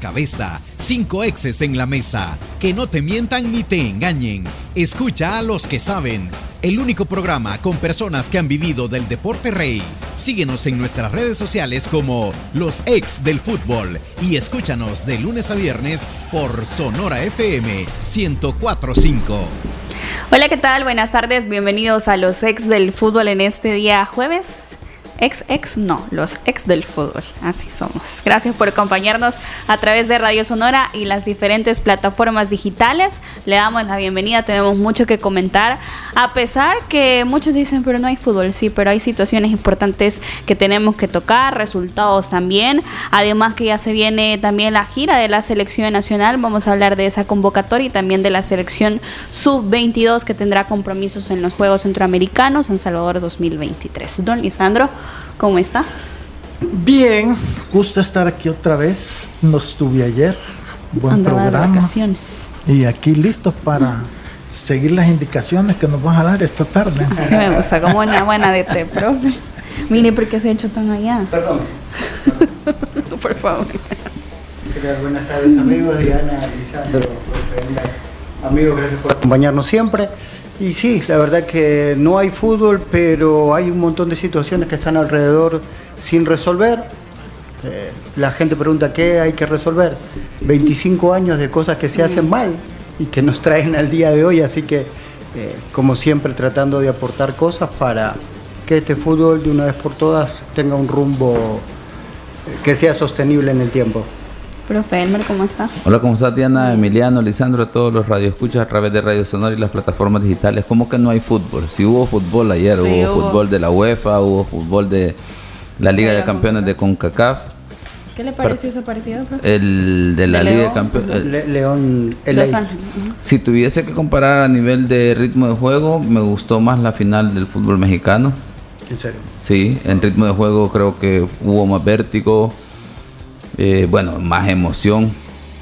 cabeza, cinco exes en la mesa. Que no te mientan ni te engañen. Escucha a los que saben. El único programa con personas que han vivido del deporte rey. Síguenos en nuestras redes sociales como Los Ex del Fútbol y escúchanos de lunes a viernes por Sonora FM 1045. Hola, ¿qué tal? Buenas tardes, bienvenidos a Los Ex del Fútbol en este día jueves Ex, ex, no, los ex del fútbol. Así somos. Gracias por acompañarnos a través de Radio Sonora y las diferentes plataformas digitales. Le damos la bienvenida, tenemos mucho que comentar. A pesar que muchos dicen, pero no hay fútbol, sí, pero hay situaciones importantes que tenemos que tocar, resultados también. Además que ya se viene también la gira de la selección nacional. Vamos a hablar de esa convocatoria y también de la selección sub-22 que tendrá compromisos en los Juegos Centroamericanos en Salvador 2023. Don Lisandro. ¿Cómo está? Bien, gusto estar aquí otra vez. No estuve ayer. Buen programa. Y aquí listo para seguir las indicaciones que nos vas a dar esta tarde. Sí, me gusta, como una buena de té, profe. Mire, ¿por qué se ha hecho tan allá? Perdón. Por favor. Buenas tardes, amigos. Diana, Lisandro, amigos, gracias por acompañarnos siempre. Y sí, la verdad que no hay fútbol, pero hay un montón de situaciones que están alrededor sin resolver. Eh, la gente pregunta qué hay que resolver. 25 años de cosas que se hacen mal y que nos traen al día de hoy, así que eh, como siempre tratando de aportar cosas para que este fútbol de una vez por todas tenga un rumbo eh, que sea sostenible en el tiempo. Profe Elmer, ¿cómo está? Hola, ¿cómo está Diana, Emiliano, Lisandro, todos los radioescuchas a través de Radio Sonora y las plataformas digitales? ¿Cómo que no hay fútbol? Si hubo fútbol ayer, hubo, fútbol de la UEFA, hubo fútbol de la Liga de Campeones de CONCACAF. ¿Qué le pareció ese partido? El de la Liga de Campeones. León, el Los Ángeles. Si tuviese que comparar a nivel de ritmo de juego, me gustó más la final del fútbol mexicano. ¿En serio? Sí, en ritmo de juego creo que hubo más vértigo eh, bueno, más emoción.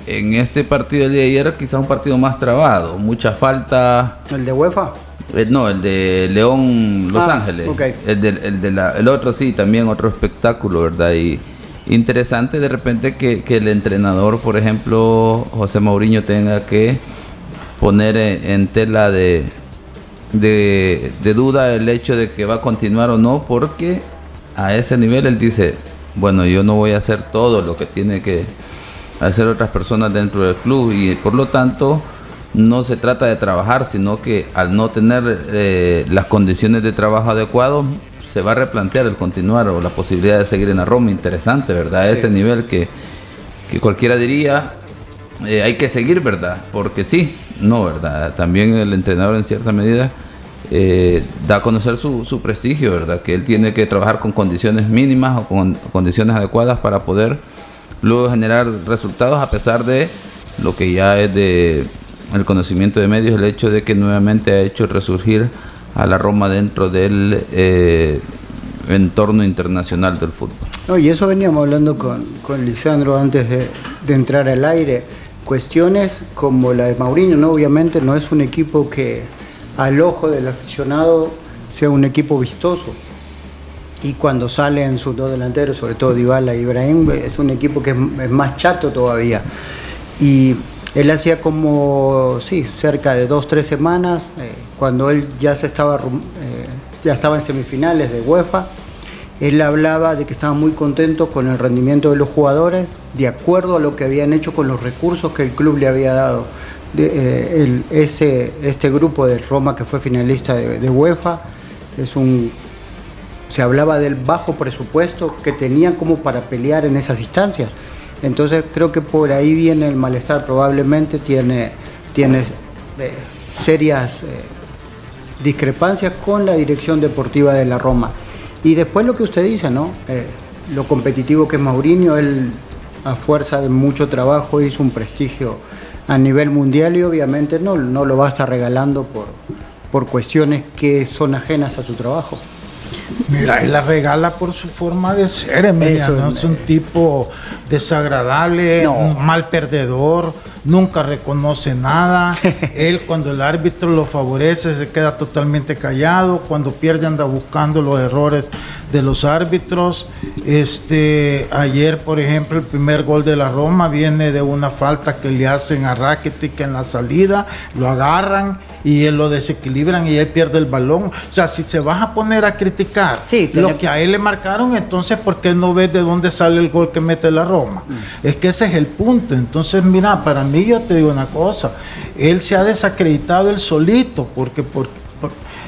En este partido de ayer quizás un partido más trabado, mucha falta. ¿El de UEFA? Eh, no, el de León Los ah, Ángeles. El, de, el, el otro sí, también otro espectáculo, ¿verdad? Y interesante de repente que, el entrenador, por ejemplo, José Mauriño, tenga que poner en, tela de, de, de, duda el hecho de que va a continuar o no, porque a ese nivel él dice, bueno, yo no voy a hacer todo lo que tiene que hacer otras personas dentro del club y por lo tanto no se trata de trabajar, sino que al no tener eh, las condiciones de trabajo adecuadas, se va a replantear el continuar o la posibilidad de seguir en la Roma. Interesante, ¿verdad? Ese nivel que, cualquiera diría, eh, hay que seguir, ¿verdad? Porque sí, no, ¿verdad? También el entrenador en cierta medida eh, da a conocer su, prestigio, ¿verdad? Que él tiene que trabajar con condiciones mínimas o con condiciones adecuadas para poder luego generar resultados a pesar de lo que ya es de el conocimiento de medios, el hecho de que nuevamente ha hecho resurgir a la Roma dentro del eh, entorno internacional del fútbol. y eso veníamos hablando con, con Lisandro antes de, de, entrar al aire. Cuestiones como la de Mauriño, ¿no? Obviamente no es un equipo que, al ojo del aficionado sea un equipo vistoso. Y cuando salen sus dos delanteros, sobre todo Dybala y Ibrahim, es un equipo que es, más chato todavía. Y él hacía como, sí, cerca de dos, tres semanas, eh, cuando él ya, se estaba, eh, ya estaba en semifinales de UEFA, él hablaba de que estaba muy contento con el rendimiento de los jugadores, de acuerdo a lo que habían hecho con los recursos que el club le había dado eh, ese, este grupo de Roma que fue finalista de, UEFA, es un, se hablaba del bajo presupuesto que tenían como para pelear en esas instancias. Entonces creo que por ahí viene el malestar, probablemente tiene, tiene eh, serias eh, discrepancias con la dirección deportiva de la Roma. Y después lo que usted dice, ¿no? lo competitivo que es Mourinho, él a fuerza de mucho trabajo hizo un prestigio a nivel mundial y obviamente no, no lo va a estar regalando por, por cuestiones que son ajenas a su trabajo. Mira, él la regala por su forma de ser, Emilia, ¿no? es un tipo desagradable, un mal perdedor, nunca reconoce nada. él cuando el árbitro lo favorece se queda totalmente callado, cuando pierde anda buscando los errores de los árbitros. Este, ayer, por ejemplo, el primer gol de la Roma viene de una falta que le hacen a Rakitic en la salida, lo agarran y él lo desequilibran y él pierde el balón. O sea, si se vas a poner a criticar lo que a él le marcaron, entonces ¿por qué no ves de dónde sale el gol que mete la Roma? Mm. Es que ese es el punto. Entonces, mira, para mí yo te digo una cosa, él se ha desacreditado él solito porque, porque,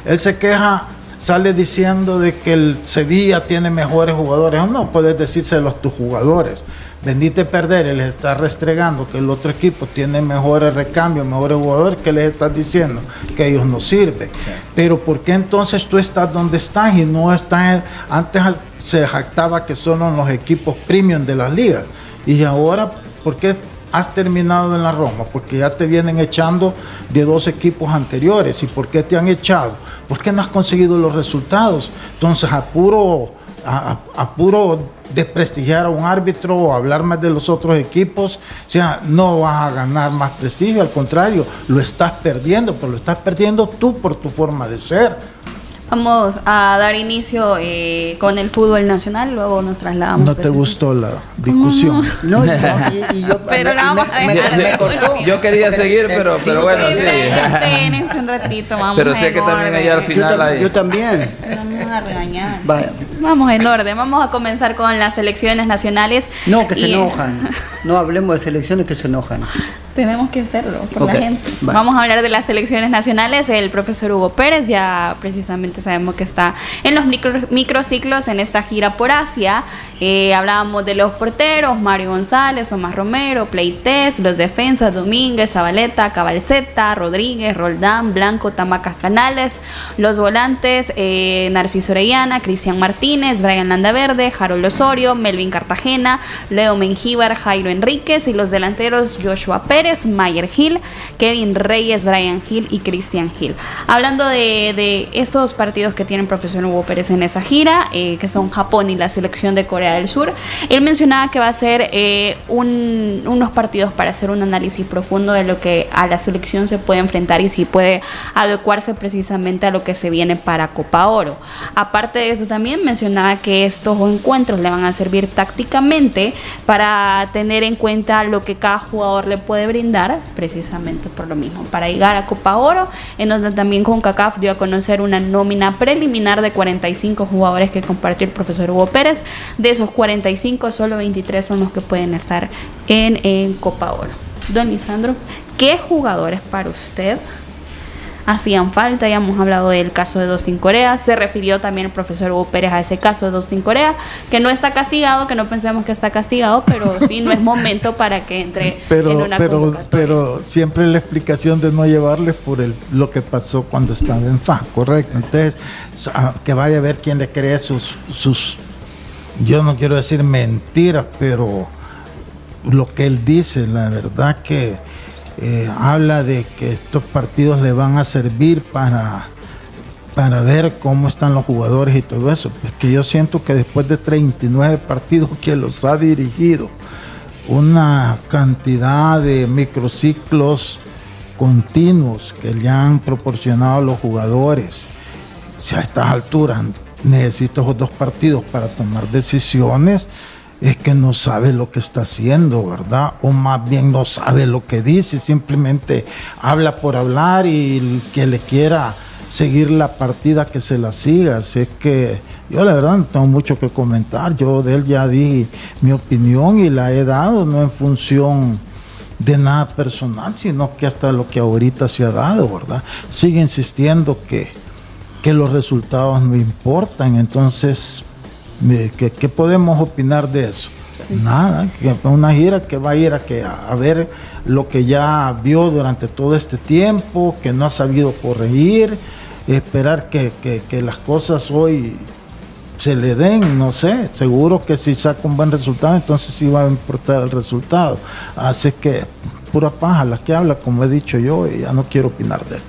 él se queja sale diciendo de que el Sevilla tiene mejores jugadores. No puedes decírselo a tus jugadores. Bendite perder, él les está restregando que el otro equipo tiene mejores recambios, mejores jugadores, que les estás diciendo que ellos no sirven. Pero ¿por qué entonces tú estás donde estás y no estás? Antes se jactaba que son los equipos premium de las ligas. Y ahora, ¿por qué has terminado en la Roma? Porque ya te vienen echando de dos equipos anteriores. ¿Y por qué te han echado? Porque no has conseguido los resultados. Entonces, a puro, a puro desprestigiar a un árbitro o hablar más de los otros equipos, o sea, no vas a ganar más prestigio, al contrario, lo estás perdiendo, pero lo estás perdiendo tú por tu forma de ser. Vamos a dar inicio eh, con el fútbol nacional, luego nos trasladamos. ¿No te gustó la discusión? No, y, yo, pero no vamos a dejar. Yo quería seguir, pero, pero bueno, sí. un ratito, vamos Pero sé que también allá al final yo, hay... yo también. Vamos a regañar. Vamos en orden. Vamos a comenzar con las selecciones nacionales. No, que se enojan. No hablemos de selecciones que se enojan. Tenemos que hacerlo por la gente. Vamos a hablar de las selecciones nacionales. El profesor Hugo Pérez ya precisamente sabemos que está en los micro, microciclos en esta gira por Asia. Eh, hablábamos de los porteros, Mario González, Tomás Romero, Pleites, los defensas, Domínguez, Zabaleta, Cabalceta, Rodríguez, Roldán, Blanco, Tamacas Canales, los volantes, eh, Narciso Orellana, Cristian Martínez, Brian Landaverde, Harold Osorio, Melvin Cartagena, Leo Mengíbar, Jairo Enríquez y los delanteros Joshua Pérez Mayer Hill, Kevin Reyes, Brian Hill y Christian Hill. Hablando de, estos partidos que tiene el profesor Hugo Pérez en esa gira, eh, que son Japón y la selección de Corea del Sur, él mencionaba que va a ser eh, unos partidos para hacer un análisis profundo de lo que a la selección se puede enfrentar y si puede adecuarse precisamente a lo que se viene para Copa Oro. Aparte de eso, también mencionaba que estos encuentros le van a servir tácticamente para tener en cuenta lo que cada jugador le puede brindar precisamente por lo mismo, para llegar a Copa Oro, en donde también con CACAF dio a conocer una nómina preliminar de 45 jugadores que compartió el profesor Hugo Pérez. De esos 45, solo 23 son los que pueden estar en, en Copa Oro. Don Lisandro, ¿qué jugadores para usted hacían falta. Ya hemos hablado del caso de Dustin Corea. Se refirió también el profesor Hugo Pérez a ese caso de Dustin Corea, que no está castigado, que no pensemos que está castigado, pero sí no es momento para que entre pero, en una pero, pero siempre la explicación de no llevarle por el, lo que pasó cuando estaba en FA, correcto. Entonces, que vaya a ver quién le cree sus, sus, yo no quiero decir mentiras, pero lo que él dice, la verdad que eh, habla de que estos partidos le van a servir para, para ver cómo están los jugadores y todo eso. Pues que yo siento que después de 39 partidos que los ha dirigido, una cantidad de microciclos continuos que le han proporcionado los jugadores, si a estas alturas necesito esos dos partidos para tomar decisiones, es que no sabe lo que está haciendo, ¿verdad? O más bien no sabe lo que dice, simplemente habla por hablar y el que le quiera seguir la partida que se la siga. Así es que yo la verdad no tengo mucho que comentar, yo de él ya di mi opinión y la he dado, no en función de nada personal, sino que hasta lo que ahorita se ha dado, ¿verdad? Sigue insistiendo que, que los resultados no importan, entonces ¿Qué, podemos opinar de eso? Nada, que una gira que va a ir a, que, a, ver lo que ya vio durante todo este tiempo, que no ha sabido corregir, esperar que, las cosas hoy se le den, no sé, seguro que si saca un buen resultado, entonces sí va a importar el resultado. Así que pura paja las que habla, como he dicho yo, y ya no quiero opinar de él.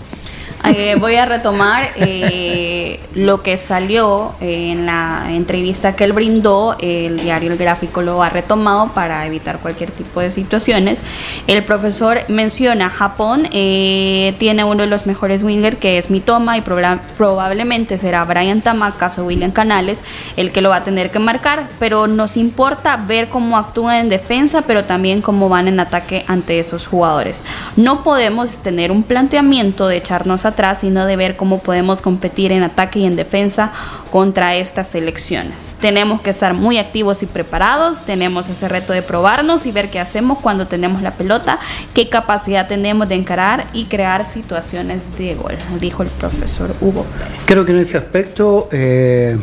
Eh, voy a retomar eh, lo que salió en la entrevista que él brindó, el diario El Gráfico lo ha retomado para evitar cualquier tipo de situaciones. El profesor menciona Japón eh, tiene uno de los mejores wingers que es Mitoma y probablemente será Brian Tamacas o William Canales el que lo va a tener que marcar, pero nos importa ver cómo actúa en defensa, pero también cómo van en ataque ante esos jugadores. No podemos tener un planteamiento de echarnos atrás, sino de ver cómo podemos competir en ataque y en defensa contra estas selecciones. Tenemos que estar muy activos y preparados, tenemos ese reto de probarnos y ver qué hacemos cuando tenemos la pelota, qué capacidad tenemos de encarar y crear situaciones de gol, dijo el profesor Hugo Pérez. Creo que en ese aspecto eh,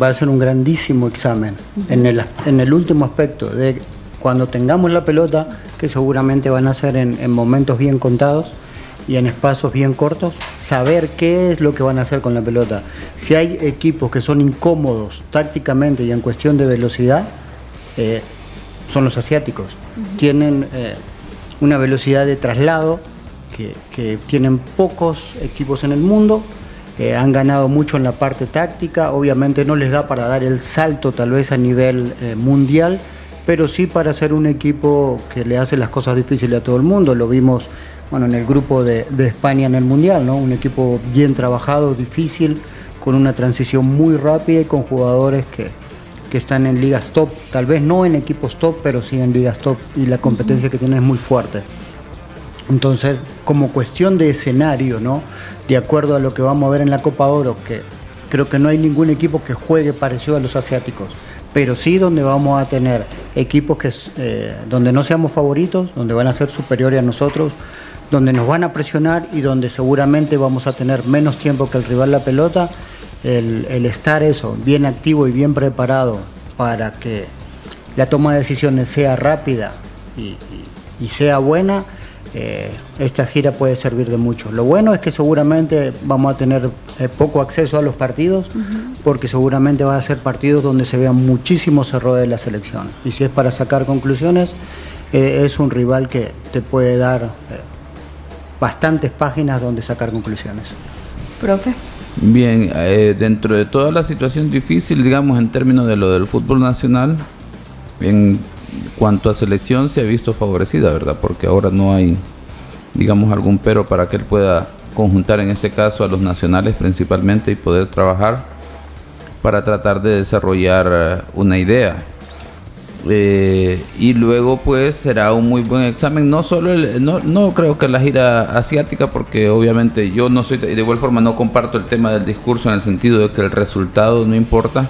va a ser un grandísimo examen en, el, en el último aspecto de cuando tengamos la pelota, que seguramente van a ser en momentos bien contados y en espacios bien cortos, saber qué es lo que van a hacer con la pelota. Si hay equipos que son incómodos tácticamente y en cuestión de velocidad, eh, son los asiáticos. Tienen eh, una velocidad de traslado que, tienen pocos equipos en el mundo. Eh, han ganado mucho en la parte táctica, obviamente no les da para dar el salto tal vez a nivel mundial, pero sí para ser un equipo que le hace las cosas difíciles a todo el mundo. Lo vimos bueno, en el grupo de, España en el Mundial, ¿no? Un equipo bien trabajado, difícil, con una transición muy rápida y con jugadores que, están en ligas top, tal vez no en equipos top, pero sí en ligas top y la competencia que tienen es muy fuerte. Entonces, como cuestión de escenario, ¿no? De acuerdo a lo que vamos a ver en la Copa Oro, que creo que no hay ningún equipo que juegue parecido a los asiáticos, pero sí donde vamos a tener equipos que, eh, donde no seamos favoritos, donde van a ser superiores a nosotros, donde nos van a presionar y donde seguramente vamos a tener menos tiempo que el rival la pelota, el, estar eso, bien activo y bien preparado para que la toma de decisiones sea rápida y, sea buena, eh, esta gira puede servir de mucho. Lo bueno es que seguramente vamos a tener eh, poco acceso a los partidos, porque seguramente va a ser partidos donde se vean muchísimos errores de la selección. Y si es para sacar conclusiones, eh, es un rival que te puede dar bastantes páginas donde sacar conclusiones. Profe. Bien, eh, dentro de toda la situación difícil, digamos, en términos de lo del fútbol nacional, en cuanto a selección se ha visto favorecida, ¿verdad? Porque ahora no hay, digamos, algún pero para que él pueda conjuntar en este caso a los nacionales principalmente y poder trabajar para tratar de desarrollar eh, una idea. Eh, y luego pues será un muy buen examen. No solo no, no creo que la gira asiática porque obviamente yo no soy de igual forma no comparto el tema del discurso en el sentido de que el resultado no importa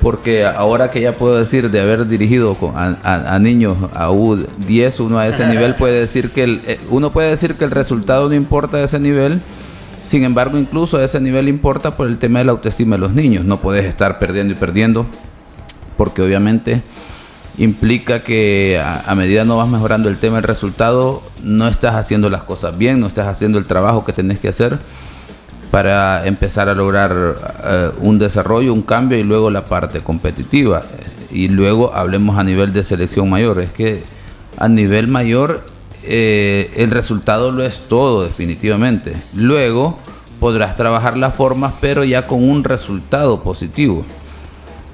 porque ahora que ya puedo decir de haber dirigido a, niños a U10 uno a ese nivel puede decir que el, eh, uno puede decir que el resultado no importa a ese nivel sin embargo incluso a ese nivel importa por el tema de la autoestima de los niños. No puedes estar perdiendo y perdiendo porque obviamente implica que a, medida no vas mejorando el tema del resultado, no estás haciendo las cosas bien, no estás haciendo el trabajo que tenés que hacer para empezar a lograr eh, un desarrollo, un cambio y luego la parte competitiva. Y luego hablemos a nivel de selección mayor. Es que a nivel mayor eh, el resultado lo es todo definitivamente. Luego podrás trabajar las formas pero ya con un resultado positivo.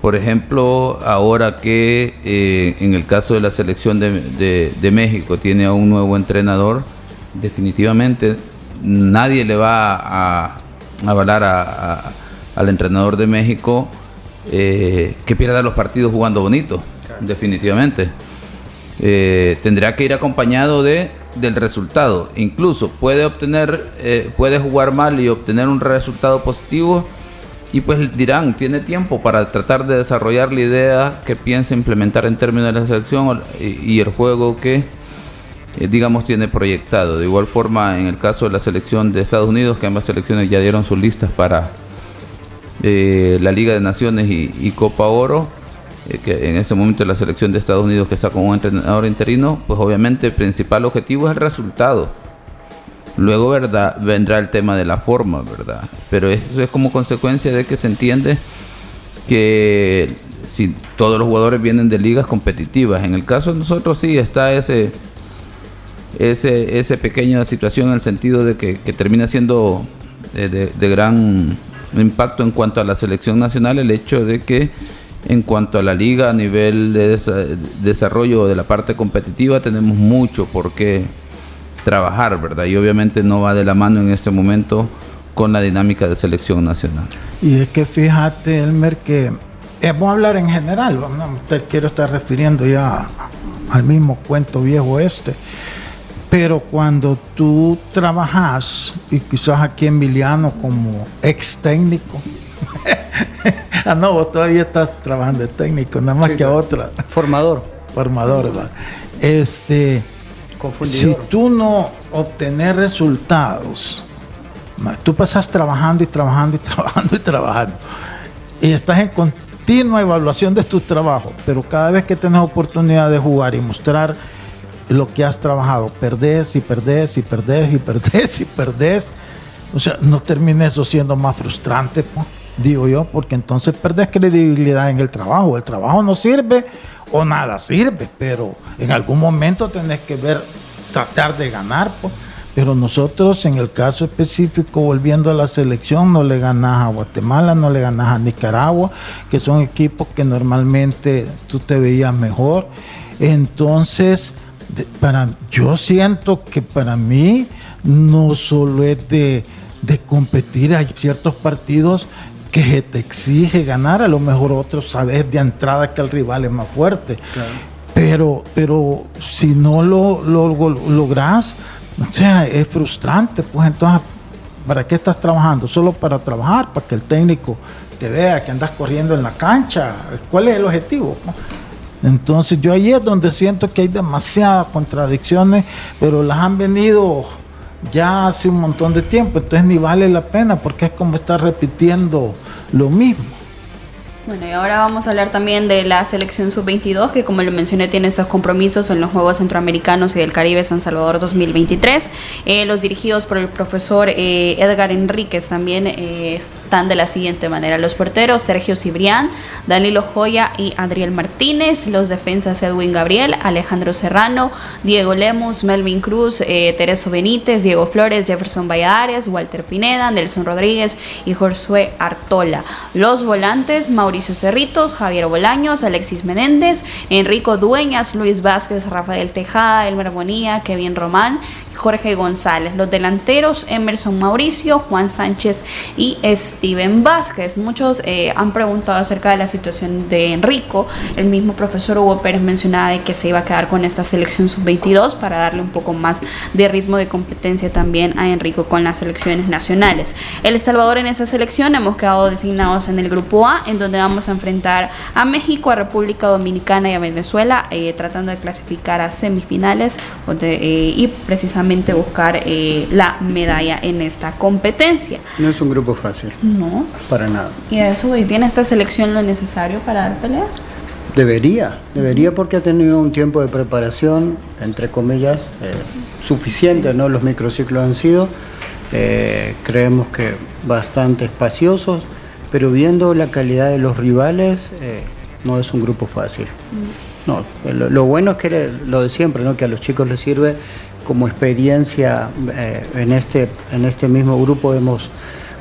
Por ejemplo, ahora que eh, en el caso de la selección de, México tiene a un nuevo entrenador, definitivamente nadie le va a, avalar al entrenador de México eh, que pierda los partidos jugando bonito, definitivamente. Eh, tendrá que ir acompañado de del resultado. Incluso puede obtener, puede jugar mal y obtener un resultado positivo y pues dirán, tiene tiempo para tratar de desarrollar la idea que piensa implementar en términos de la selección y, el juego que, eh, digamos, tiene proyectado. De igual forma, en el caso de la selección de Estados Unidos, que ambas selecciones ya dieron sus listas para eh, la Liga de Naciones y, Copa Oro, eh, que en ese momento la selección de Estados Unidos que está con un entrenador interino, pues obviamente el principal objetivo es el resultado Luego, ¿verdad? Vendrá el tema de la forma, ¿verdad? Pero eso es como consecuencia de que se entiende que si todos los jugadores vienen de ligas competitivas. En el caso de nosotros sí está ese ese ese pequeña situación en el sentido de que, termina siendo de, gran impacto en cuanto a la selección nacional el hecho de que en cuanto a la liga a nivel de desarrollo de la parte competitiva tenemos mucho por qué trabajar, ¿verdad? Y obviamente no va de la mano en este momento con la dinámica de selección nacional. Y es que fíjate, Elmer, que eh, vamos a hablar en general, no quiero estar refiriendo ya al mismo cuento viejo este, pero cuando tú trabajas, y quizás aquí en Miliano como ex técnico, ah, no, vos todavía estás trabajando de técnico, nada más que a otra. Formador. Formador, ¿verdad? Este, si tú no obtener resultados, tú pasas trabajando y trabajando y trabajando y trabajando, y estás en continua evaluación de tu trabajo, pero cada vez que tienes oportunidad de jugar y mostrar lo que has trabajado, perdés y perdés y perdés y perdés y perdés, o sea, no termina eso siendo más frustrante, digo yo, porque entonces perdés credibilidad en el trabajo, el trabajo no sirve o nada sirve, pero en algún momento tenés que ver, tratar de ganar, pues. Pero nosotros, en el caso específico, volviendo a la selección, no le ganas a Guatemala, no le ganas a Nicaragua, que son equipos que normalmente tú te veías mejor. Entonces, para, yo siento que para mí no solo es de, competir, hay ciertos partidos que te exige ganar, a lo mejor otros sabes de entrada que el rival es más fuerte. Pero, pero si no lo, lo, logras, o sea, es frustrante, pues entonces, ¿para qué estás trabajando? Solo para trabajar, para que el técnico te vea que andas corriendo en la cancha. ¿Cuál es el objetivo? Entonces yo ahí es donde siento que hay demasiadas contradicciones, pero las han venido ya hace un montón de tiempo, entonces ni vale la pena porque es como estar repitiendo lo mismo. Bueno, y ahora vamos a hablar también de la selección sub-22, que como lo mencioné tiene estos compromisos en los Juegos Centroamericanos y del Caribe San Salvador 2023. Eh, los dirigidos por el profesor eh, Edgar Enríquez también eh, están de la siguiente manera. Los porteros Sergio Cibrián, Danilo Joya y Adriel Martínez. Los defensas Edwin Gabriel, Alejandro Serrano, Diego Lemus, Melvin Cruz, Tereso Benítez, Diego Flores, Jefferson Valladares, Walter Pineda, Nelson Rodríguez y Josué Artola. Los volantes Mauricio Mauricio Cerritos, Javier Bolaños, Alexis Menéndez, Enrico Dueñas, Luis Vázquez, Rafael Tejada, Elmer Bonilla, Kevin Román Jorge González. Los delanteros Emerson Mauricio, Juan Sánchez y Steven Vázquez. Muchos eh, han preguntado acerca de la situación de Enrico. El mismo profesor Hugo Pérez mencionaba de que se iba a quedar con esta selección sub-22 para darle un poco más de ritmo de competencia también a Enrico con las selecciones nacionales. El Salvador en esa selección hemos quedado designados en el grupo A, en donde vamos a enfrentar a México, a República Dominicana y a Venezuela, eh, tratando de clasificar a semifinales eh, y precisamente buscar eh, la medalla en esta competencia. No es un grupo fácil. No. Para nada. ¿Y eso tiene esta selección lo necesario para dar pelea? Debería, debería porque ha tenido un tiempo de preparación, entre comillas, eh, suficiente, ¿no? Los microciclos han sido, eh, creemos que bastante espaciosos, pero viendo la calidad de los rivales, no es un grupo fácil. Mm. No, lo, lo, bueno es que lo de siempre, ¿no? que a los chicos les sirve como experiencia eh, en, este, en este mismo grupo vemos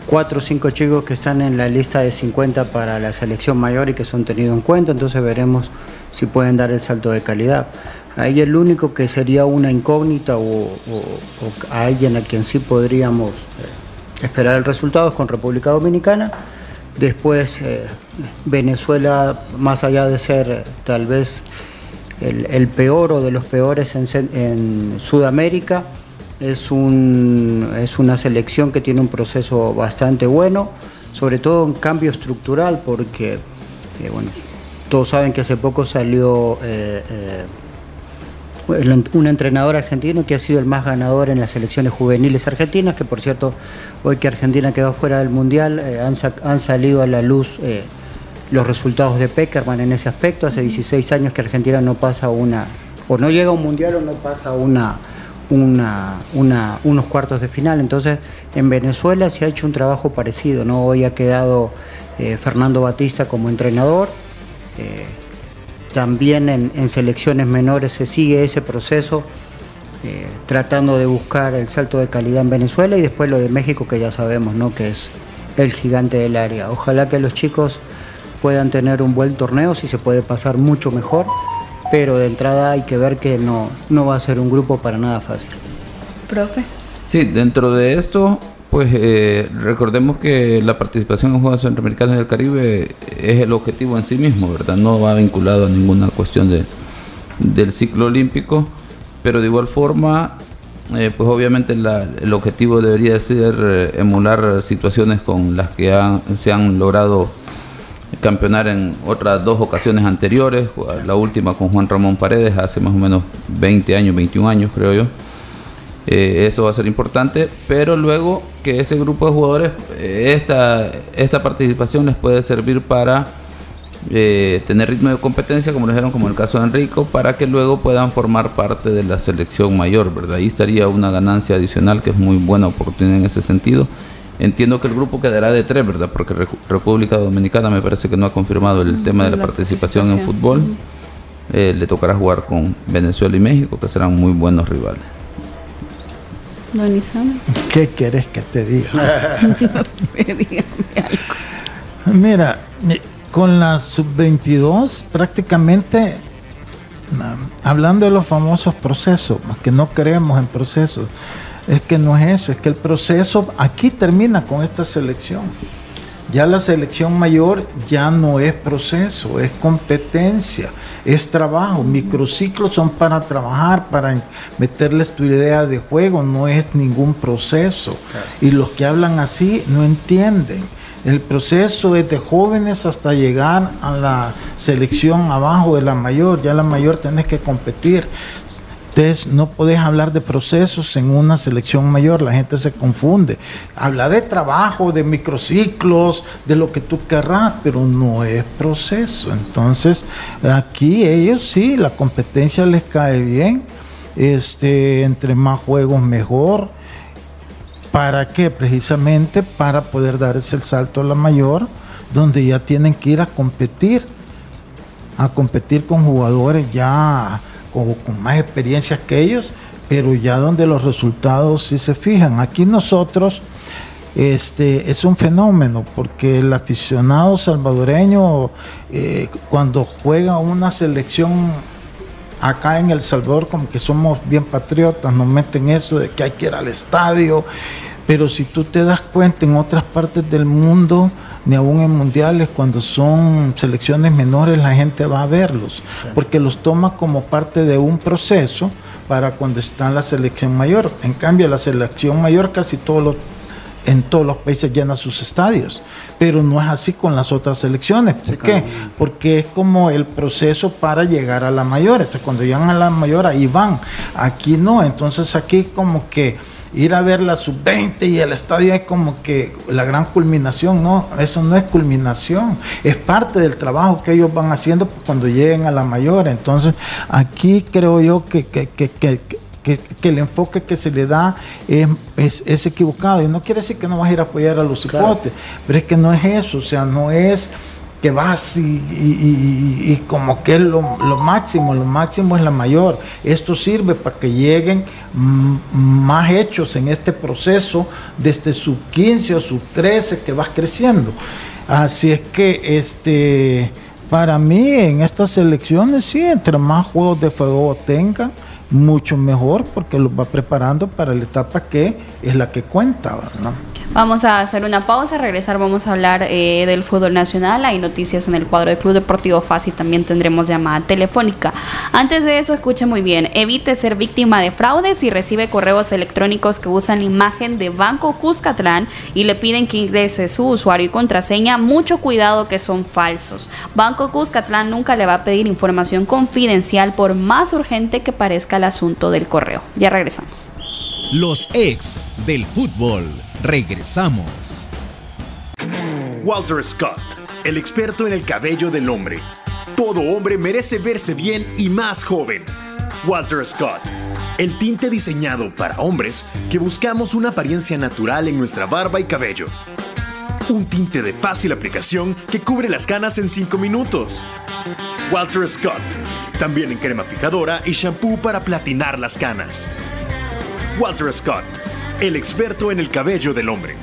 cuatro o cinco chicos que están en la lista de 50 para la selección mayor y que son tenidos en cuenta, entonces veremos si pueden dar el salto de calidad. Ahí el único que sería una incógnita o, a alguien a quien sí podríamos eh, esperar el resultado es con República Dominicana. Después eh, Venezuela, más allá de ser tal vez el, peor o de los peores en, Sudamérica. Es, un, es una selección que tiene un proceso bastante bueno, sobre todo un cambio estructural, porque eh, bueno, todos saben que hace poco salió eh, eh, un entrenador argentino que ha sido el más ganador en las selecciones juveniles argentinas, que por cierto, hoy que Argentina quedó fuera del Mundial, han, salido a la luz los resultados de Peckerman en ese aspecto. Hace 16 años que Argentina no pasa una, o no llega a un mundial o no pasa una, una, unos cuartos de final. Entonces, en Venezuela se ha hecho un trabajo parecido. ¿no? Hoy ha quedado eh, Fernando Batista como entrenador. Eh, también en, selecciones menores se sigue ese proceso. eh, tratando de buscar el salto de calidad en Venezuela y después lo de México que ya sabemos, ¿no? Que es el gigante del área. Ojalá que los chicos puedan tener un buen torneo, si se puede pasar mucho mejor, pero de entrada hay que ver que no, no va a ser un grupo para nada fácil. Profe. Sí, dentro de esto, pues eh, recordemos que la participación en Juegos Centroamericanos del Caribe es el objetivo en sí mismo, ¿verdad? No va vinculado a ninguna cuestión de, del ciclo olímpico, pero de igual forma, eh, pues obviamente el objetivo debería ser eh, emular situaciones con las que se han logrado campeonar en otras dos ocasiones anteriores, la última con Juan Ramón Paredes hace más o menos 20 años, 21 años creo yo. Eh, eso va a ser importante, pero luego que ese grupo de jugadores, eh, esta, esta participación les puede servir para eh, tener ritmo de competencia, como lo dijeron, como en el caso de Enrico, para que luego puedan formar parte de la selección mayor, ¿verdad? Ahí estaría una ganancia adicional que es muy buena oportunidad en ese sentido. Entiendo que el grupo quedará de tres, ¿verdad? Porque República Dominicana me parece que no ha confirmado el mm, tema de la, participación, en fútbol. le tocará jugar con Venezuela y México, que serán muy buenos rivales. ¿Qué quieres que te diga? Mira, con la sub-22 prácticamente, hablando de los famosos procesos, que no creemos en procesos, es que no es eso, es que el proceso aquí termina con esta selección. Ya la selección mayor ya no es proceso, es competencia es trabajo. Microciclos son para trabajar, para meterles tu idea de juego, no es ningún proceso. Y los que hablan así no entienden. El proceso es de jóvenes hasta llegar a la selección abajo de la mayor. Ya la mayor tenés que competir. Entonces no podés hablar de procesos en una selección mayor, la gente se confunde. Habla de trabajo, de microciclos, de lo que tú querrás, pero no es proceso. Entonces aquí ellos sí, la competencia les cae bien. Este, entre más juegos mejor. ¿Para qué? Precisamente para poder dar ese salto a la mayor, donde ya tienen que ir a competir, a competir con jugadores ya con, más experiencias que ellos, pero ya donde los resultados sí se fijan. Aquí nosotros este, es un fenómeno porque el aficionado salvadoreño eh, cuando juega una selección acá en El Salvador como que somos bien patriotas, nos meten eso de que hay que ir al estadio, pero si tú te das cuenta en otras partes del mundo, ni aún en mundiales, cuando son selecciones menores, la gente va a verlos, porque los toma como parte de un proceso para cuando está en la selección mayor. En cambio, la selección mayor casi todos los en todos los países llena sus estadios, pero no es así con las otras selecciones. ¿Por qué? Porque es como el proceso para llegar a la mayor. Entonces, cuando llegan a la mayor, ahí van. Aquí no. Entonces, aquí como que ir a ver la sub-20 y el estadio es como que la gran culminación, no, eso no es culminación, es parte del trabajo que ellos van haciendo cuando lleguen a la mayor. Entonces, aquí creo yo que, que, que, que el enfoque que se le da es, es, equivocado. Y no quiere decir que no vas a ir a apoyar a los hipotes, pero es que no es eso, o sea, no es que vas y, como que es lo, máximo, lo máximo es la mayor. Esto sirve para que lleguen más hechos en este proceso desde sub 15 o sub 13 que vas creciendo. Así es que este para mí en estas elecciones sí, entre más juegos de fuego tengan, mucho mejor porque los va preparando para la etapa que es la que cuenta, ¿no? Vamos a hacer una pausa, regresar vamos a hablar eh, del fútbol nacional, hay noticias en el cuadro del Club Deportivo Fácil, también tendremos llamada telefónica. Antes de eso, escuche muy bien, evite ser víctima de fraudes y recibe correos electrónicos que usan la imagen de Banco Cuscatlán y le piden que ingrese su usuario y contraseña, mucho cuidado que son falsos. Banco Cuscatlán nunca le va a pedir información confidencial por más urgente que parezca el asunto del correo. Ya regresamos. Los ex del fútbol. Regresamos. Walter Scott, el experto en el cabello del hombre. Todo hombre merece verse bien y más joven. Walter Scott, el tinte diseñado para hombres que buscamos una apariencia natural en nuestra barba y cabello. Un tinte de fácil aplicación que cubre las canas en 5 minutos. Walter Scott, también en crema fijadora y shampoo para platinar las canas. Walter Scott, el experto en el cabello del hombre.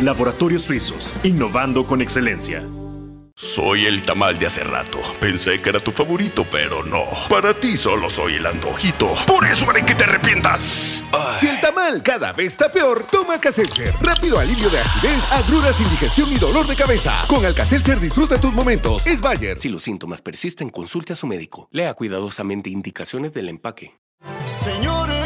Laboratorios Suizos, innovando con excelencia. Soy el tamal de hace rato. Pensé que era tu favorito, pero no. Para ti solo soy el antojito. Por eso haré que te arrepientas. Si el tamal cada vez está peor, toma Alka-Seltzer. Rápido alivio de acidez, agruras, indigestión y dolor de cabeza. Con Alka-Seltzer disfruta tus momentos. Es Bayer. Si los síntomas persisten, consulte a su médico. Lea cuidadosamente indicaciones del empaque. Señores,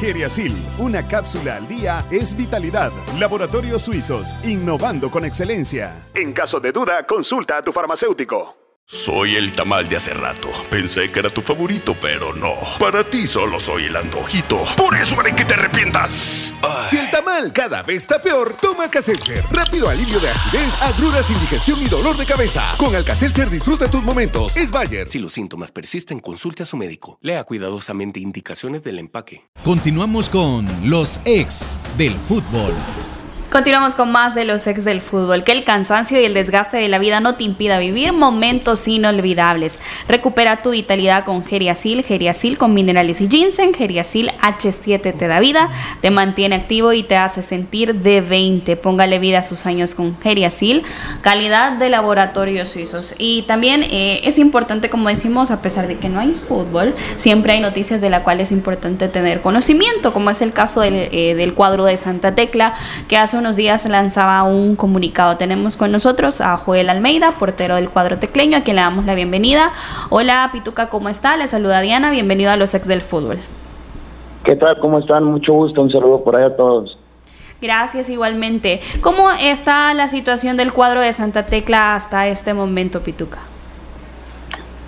Geriasil, una cápsula al día es vitalidad. Laboratorios Suizos, innovando con excelencia. En caso de duda, consulta a tu farmacéutico. Soy el tamal de hace rato. Pensé que era tu favorito, pero no. Para ti solo soy el antojito. Por eso haré que te arrepientas. Si el tamal cada vez está peor, toma Alka-Seltzer. Rápido alivio de acidez, agruras, indigestión y dolor de cabeza. Con Alka-Seltzer disfruta tus momentos. Es Bayer. Si los síntomas persisten, consulte a su médico. Lea cuidadosamente indicaciones del empaque. Continuamos con los ex del fútbol. Continuamos con más de los ex del fútbol. Que el cansancio y el desgaste de la vida no te impida vivir momentos inolvidables. Recupera tu vitalidad con Geriasil, Geriasil con minerales y ginseng. Geriasil H7 te da vida, te mantiene activo y te hace sentir de 20. Póngale vida a sus años con Geriasil. Calidad de laboratorios suizos. Y también eh, es importante, como decimos, a pesar de que no hay fútbol, siempre hay noticias de la cual es importante tener conocimiento, como es el caso del, eh, del cuadro de Santa Tecla, que hace unos días lanzaba un comunicado. Tenemos con nosotros a Joel Almeida, portero del cuadro tecleño, a quien le damos la bienvenida. Hola Pituca, ¿cómo está? Le saluda Diana, bienvenido a los ex del fútbol. ¿Qué tal? ¿Cómo están? Mucho gusto, un saludo por ahí a todos. Gracias igualmente. ¿Cómo está la situación del cuadro de Santa Tecla hasta este momento, Pituca?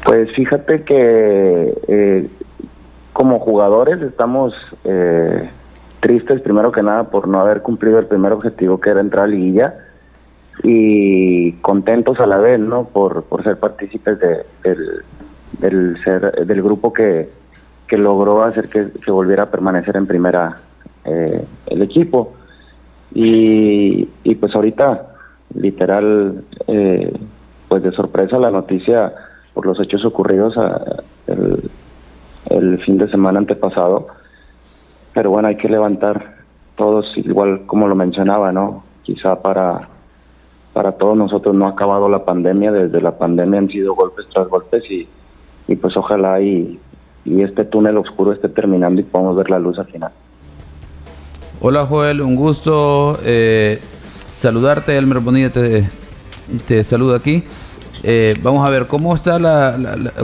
Pues fíjate que eh, como jugadores estamos eh, tristes primero que nada por no haber cumplido el primer objetivo que era entrar a liguilla y contentos a la vez, ¿no? Por, por ser partícipes de, del, ser, del grupo que, que logró hacer que, volviera a permanecer en primera eh, el equipo. Y, y pues ahorita, literal, eh, pues de sorpresa la noticia por los hechos ocurridos el, el fin de semana antepasado pero bueno, hay que levantar todos, igual como lo mencionaba, ¿no? Quizá para, para todos nosotros no ha acabado la pandemia, desde la pandemia han sido golpes tras golpes y, y pues ojalá y, y este túnel oscuro esté terminando y podamos ver la luz al final. Hola Joel, un gusto eh, saludarte, Elmer Bonilla te, te saluda aquí. Eh, vamos a ver cómo está la,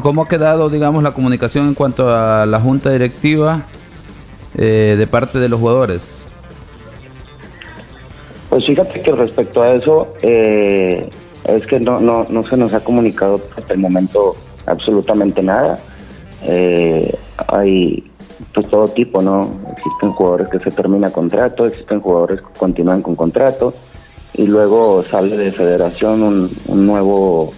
cómo ha quedado, digamos, la comunicación en cuanto a la junta directiva eh, de parte de los jugadores? Pues fíjate que respecto a eso, eh, es que no, no, no se nos ha comunicado hasta el momento absolutamente nada. Eh, hay pues todo tipo, ¿no? Existen jugadores que se termina contrato, existen jugadores que continúan con contrato y luego sale de federación un, un nuevo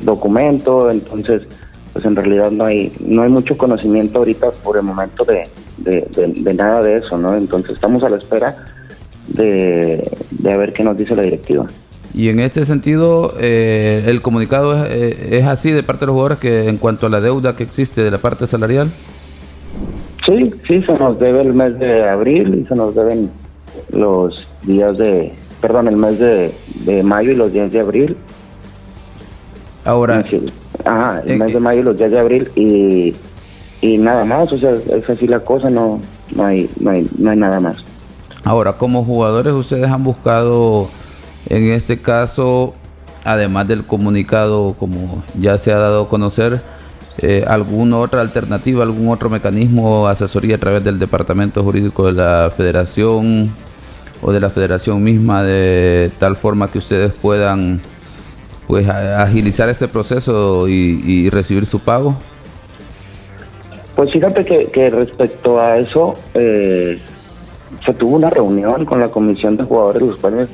documento, entonces pues en realidad no hay no hay mucho conocimiento ahorita por el momento de, de, nada de eso, ¿no? Entonces estamos a la espera de, de ver qué nos dice la directiva. Y en este sentido, eh, el comunicado es, eh, es, así de parte de los jugadores que en cuanto a la deuda que existe de la parte salarial. Sí, sí, se nos debe el mes de abril y se nos deben los días de, perdón, el mes de, de mayo y los días de abril. Ahora, Ajá, el mes de mayo y los días de abril y, y nada más, o sea, es así la cosa, no, no, hay, no, hay, no hay nada más. Ahora, como jugadores, ustedes han buscado, en este caso, además del comunicado, como ya se ha dado a conocer, eh, alguna otra alternativa, algún otro mecanismo, asesoría a través del departamento jurídico de la federación o de la federación misma, de tal forma que ustedes puedan pues agilizar este proceso y, recibir su pago? Pues fíjate que, respecto a eso, eh, se tuvo una reunión con la comisión de jugadores, los cuales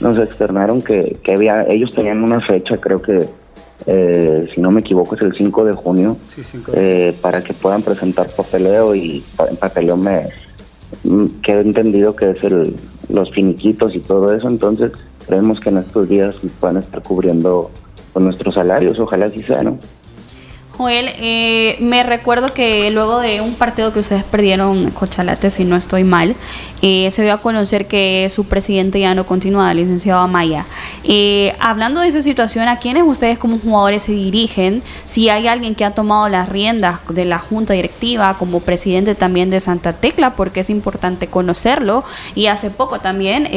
nos externaron que, que había, ellos tenían una fecha, creo que eh, si no me equivoco es el 5 de junio, eh, para que puedan presentar papeleo y en papeleo me mm, quedé entendido que es el, los finiquitos y todo eso, entonces creemos que en estos días puedan estar cubriendo con nuestros salarios, ojalá así sea. Joel, eh, me recuerdo que luego de un partido que ustedes perdieron, Cochalate, si no estoy mal, eh, se dio a conocer que su presidente ya no continúa, el licenciado Amaya. Eh, hablando de esa situación, ¿a quiénes ustedes como jugadores se dirigen? Si hay alguien que ha tomado las riendas de la junta directiva como presidente también de Santa Tecla, porque es importante conocerlo. Y hace poco también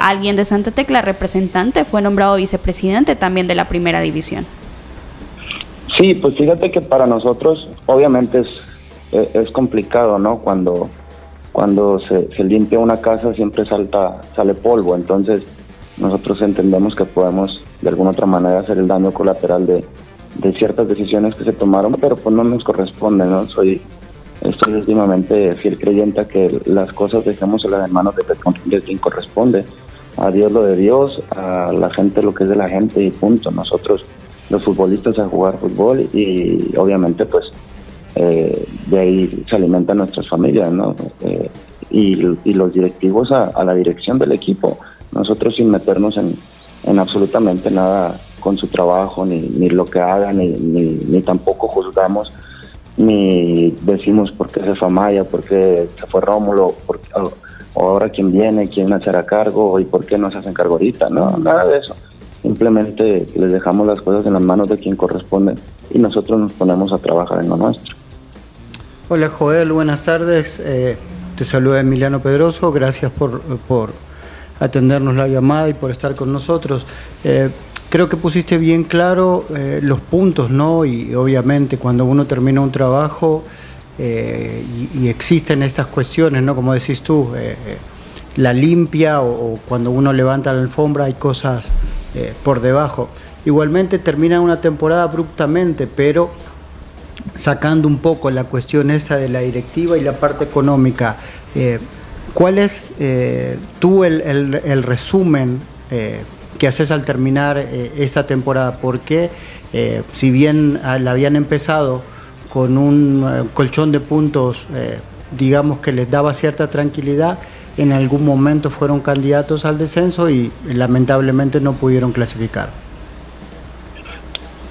alguien de Santa Tecla, representante, fue nombrado vicepresidente también de la primera división. Sí, pues fíjate que para nosotros obviamente es, e, es complicado, ¿no? Cuando, cuando se, se, limpia una casa siempre salta, sale polvo, entonces nosotros entendemos que podemos de alguna otra manera hacer el daño colateral de, de ciertas decisiones que se tomaron, pero pues no nos corresponde, ¿no? Soy, estoy últimamente fiel creyente a que las cosas dejemos en las manos de quien corresponde. A Dios lo de Dios, a la gente lo que es de la gente y punto. Nosotros los futbolistas a jugar fútbol y obviamente pues eh, de ahí se alimentan nuestras familias, ¿no? Eh, y, los directivos a, la dirección del equipo. Nosotros sin meternos en, en absolutamente nada con su trabajo, ni, ni lo que hagan, ni, ni, tampoco juzgamos, ni decimos por qué se fue Maya, por qué se fue Rómulo, por, o, ahora quién viene, quién a cargo y por qué no se hacen cargo ahorita, no, nada de eso Simplemente les dejamos las cosas en las manos de quien corresponde y nosotros nos ponemos a trabajar en lo nuestro. Hola Joel, buenas tardes. Eh, te saluda Emiliano Pedroso, gracias por, por, atendernos la llamada y por estar con nosotros. Eh, creo que pusiste bien claro eh, los puntos, ¿no? Y obviamente cuando uno termina un trabajo y, existen estas cuestiones, ¿no? Como decís tú, la limpia o, cuando uno levanta la alfombra hay cosas eh, por debajo. Igualmente termina una temporada abruptamente, pero sacando un poco la cuestión esa de la directiva y la parte económica, eh, ¿cuál es eh, tú el, resumen que haces al terminar esta temporada? Porque si bien ah, la habían empezado con un colchón de puntos, digamos que les daba cierta tranquilidad, en algún momento fueron candidatos al descenso y lamentablemente no pudieron clasificar.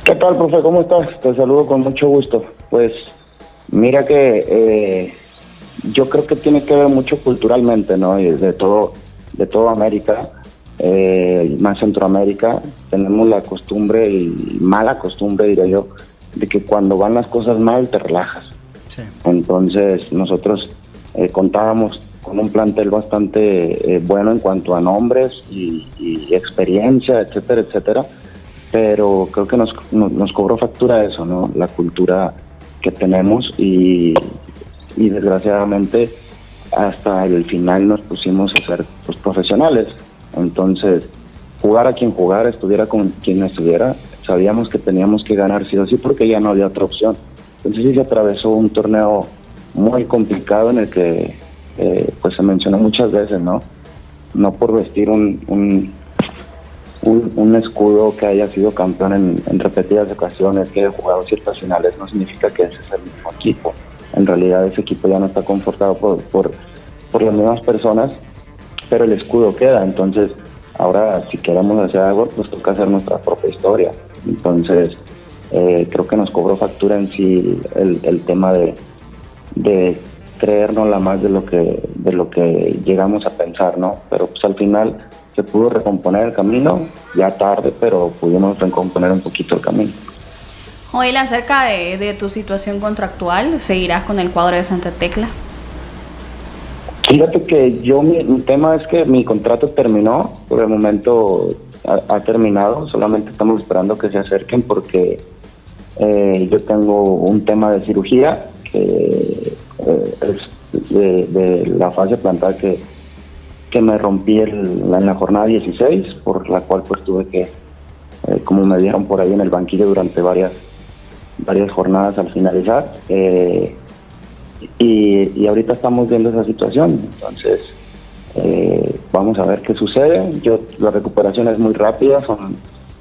¿Qué tal, profe? ¿Cómo estás? Te saludo con mucho gusto. Pues mira que eh, yo creo que tiene que ver mucho culturalmente, ¿no? Y de todo, de toda América, eh, más Centroamérica, tenemos la costumbre y mala costumbre, diría yo, de que cuando van las cosas mal te relajas. Entonces nosotros eh, contábamos con un plantel bastante eh, bueno en cuanto a nombres y, experiencia, etcétera, etcétera. Pero creo que nos, nos, cobró factura eso, ¿no? La cultura que tenemos y, desgraciadamente hasta el final nos pusimos a ser pues, profesionales. Entonces, jugar a quien jugar, estuviera con quien estuviera, sabíamos que teníamos que ganar sí o sí porque ya no había otra opción. Entonces sí se atravesó un torneo muy complicado en el que eh, se menciona muchas veces, ¿no? No por vestir un, un, un, escudo que haya sido campeón en, repetidas ocasiones, que haya jugado ciertas finales, no significa que ese es el mismo equipo. En realidad ese equipo ya no está confortado por, por, por las mismas personas, pero el escudo queda. Entonces, ahora si queremos hacer algo, pues toca hacer nuestra propia historia. Entonces, eh, creo que nos cobró factura en sí el, el tema de, de creernos la más de lo que de lo que llegamos a pensar, ¿no? Pero pues al final se pudo recomponer el camino, ya tarde, pero pudimos recomponer un poquito el camino. Joel, acerca de, tu situación contractual, ¿seguirás con el cuadro de Santa Tecla? Fíjate que yo, mi, tema es que mi contrato terminó, por el momento ha, terminado, solamente estamos esperando que se acerquen porque eh, yo tengo un tema de cirugía que eh, de, la fase plantar que, que me rompí en la jornada 16, por la cual pues tuve que, eh, como me dieron por ahí en el banquillo durante varias, varias jornadas al finalizar. Eh, y, y, ahorita estamos viendo esa situación, entonces vamos a ver qué sucede. Yo La recuperación es muy rápida, son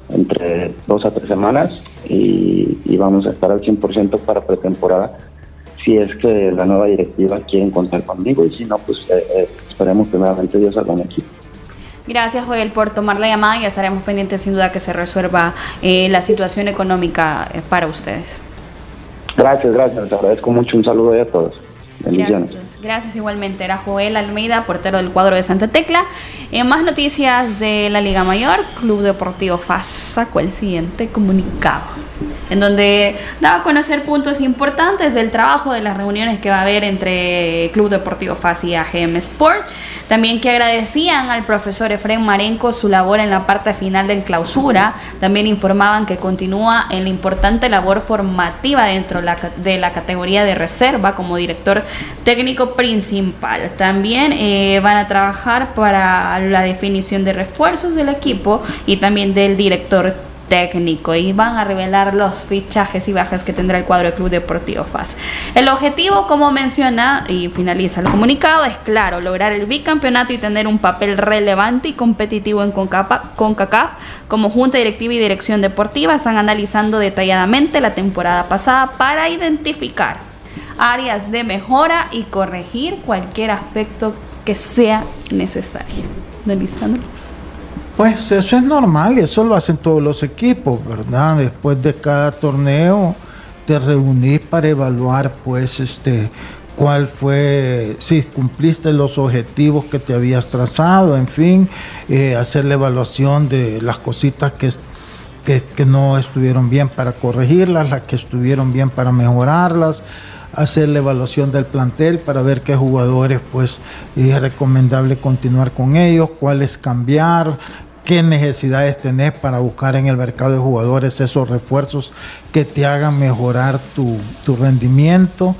entre dos a tres semanas y, vamos a estar al 100% para pretemporada si es que la nueva directiva quiere contar conmigo y si no, pues eh, eh, esperemos primeramente Dios algún equipo. Gracias, Joel, por tomar la llamada y estaremos pendientes sin duda que se resuelva eh, la situación económica para ustedes. Gracias, gracias. Les agradezco mucho. Un saludo a todos. Gracias, gracias igualmente. Era Joel Almeida, portero del cuadro de Santa Tecla. En más noticias de la Liga Mayor, Club Deportivo FAS sacó el siguiente comunicado en donde daba a conocer puntos importantes del trabajo de las reuniones que va a haber entre Club Deportivo FAS y AGM Sport. También que agradecían al profesor Efren Marenco su labor en la parte final del clausura. También informaban que continúa en la importante labor formativa dentro de la categoría de reserva como director técnico principal. También eh, van a trabajar para la definición de refuerzos del equipo y también del director técnico y van a revelar los fichajes y bajas que tendrá el cuadro del Club Deportivo FAS. El objetivo, como menciona y finaliza el comunicado, es claro, lograr el bicampeonato y tener un papel relevante y competitivo en CONCACAF. Como Junta Directiva y Dirección Deportiva están analizando detalladamente la temporada pasada para identificar áreas de mejora y corregir cualquier aspecto que sea necesario. Don Lisandro. Pues eso es normal eso lo hacen todos los equipos, ¿verdad? Después de cada torneo te reunís para evaluar pues este cuál fue, si cumpliste los objetivos que te habías trazado, en fin, eh, hacer la evaluación de las cositas que, que no estuvieron bien para corregirlas, las que estuvieron bien para mejorarlas hacer la evaluación del plantel para ver qué jugadores pues es recomendable continuar con ellos, cuáles cambiar, qué necesidades tenés para buscar en el mercado de jugadores esos refuerzos que te hagan mejorar tu, rendimiento.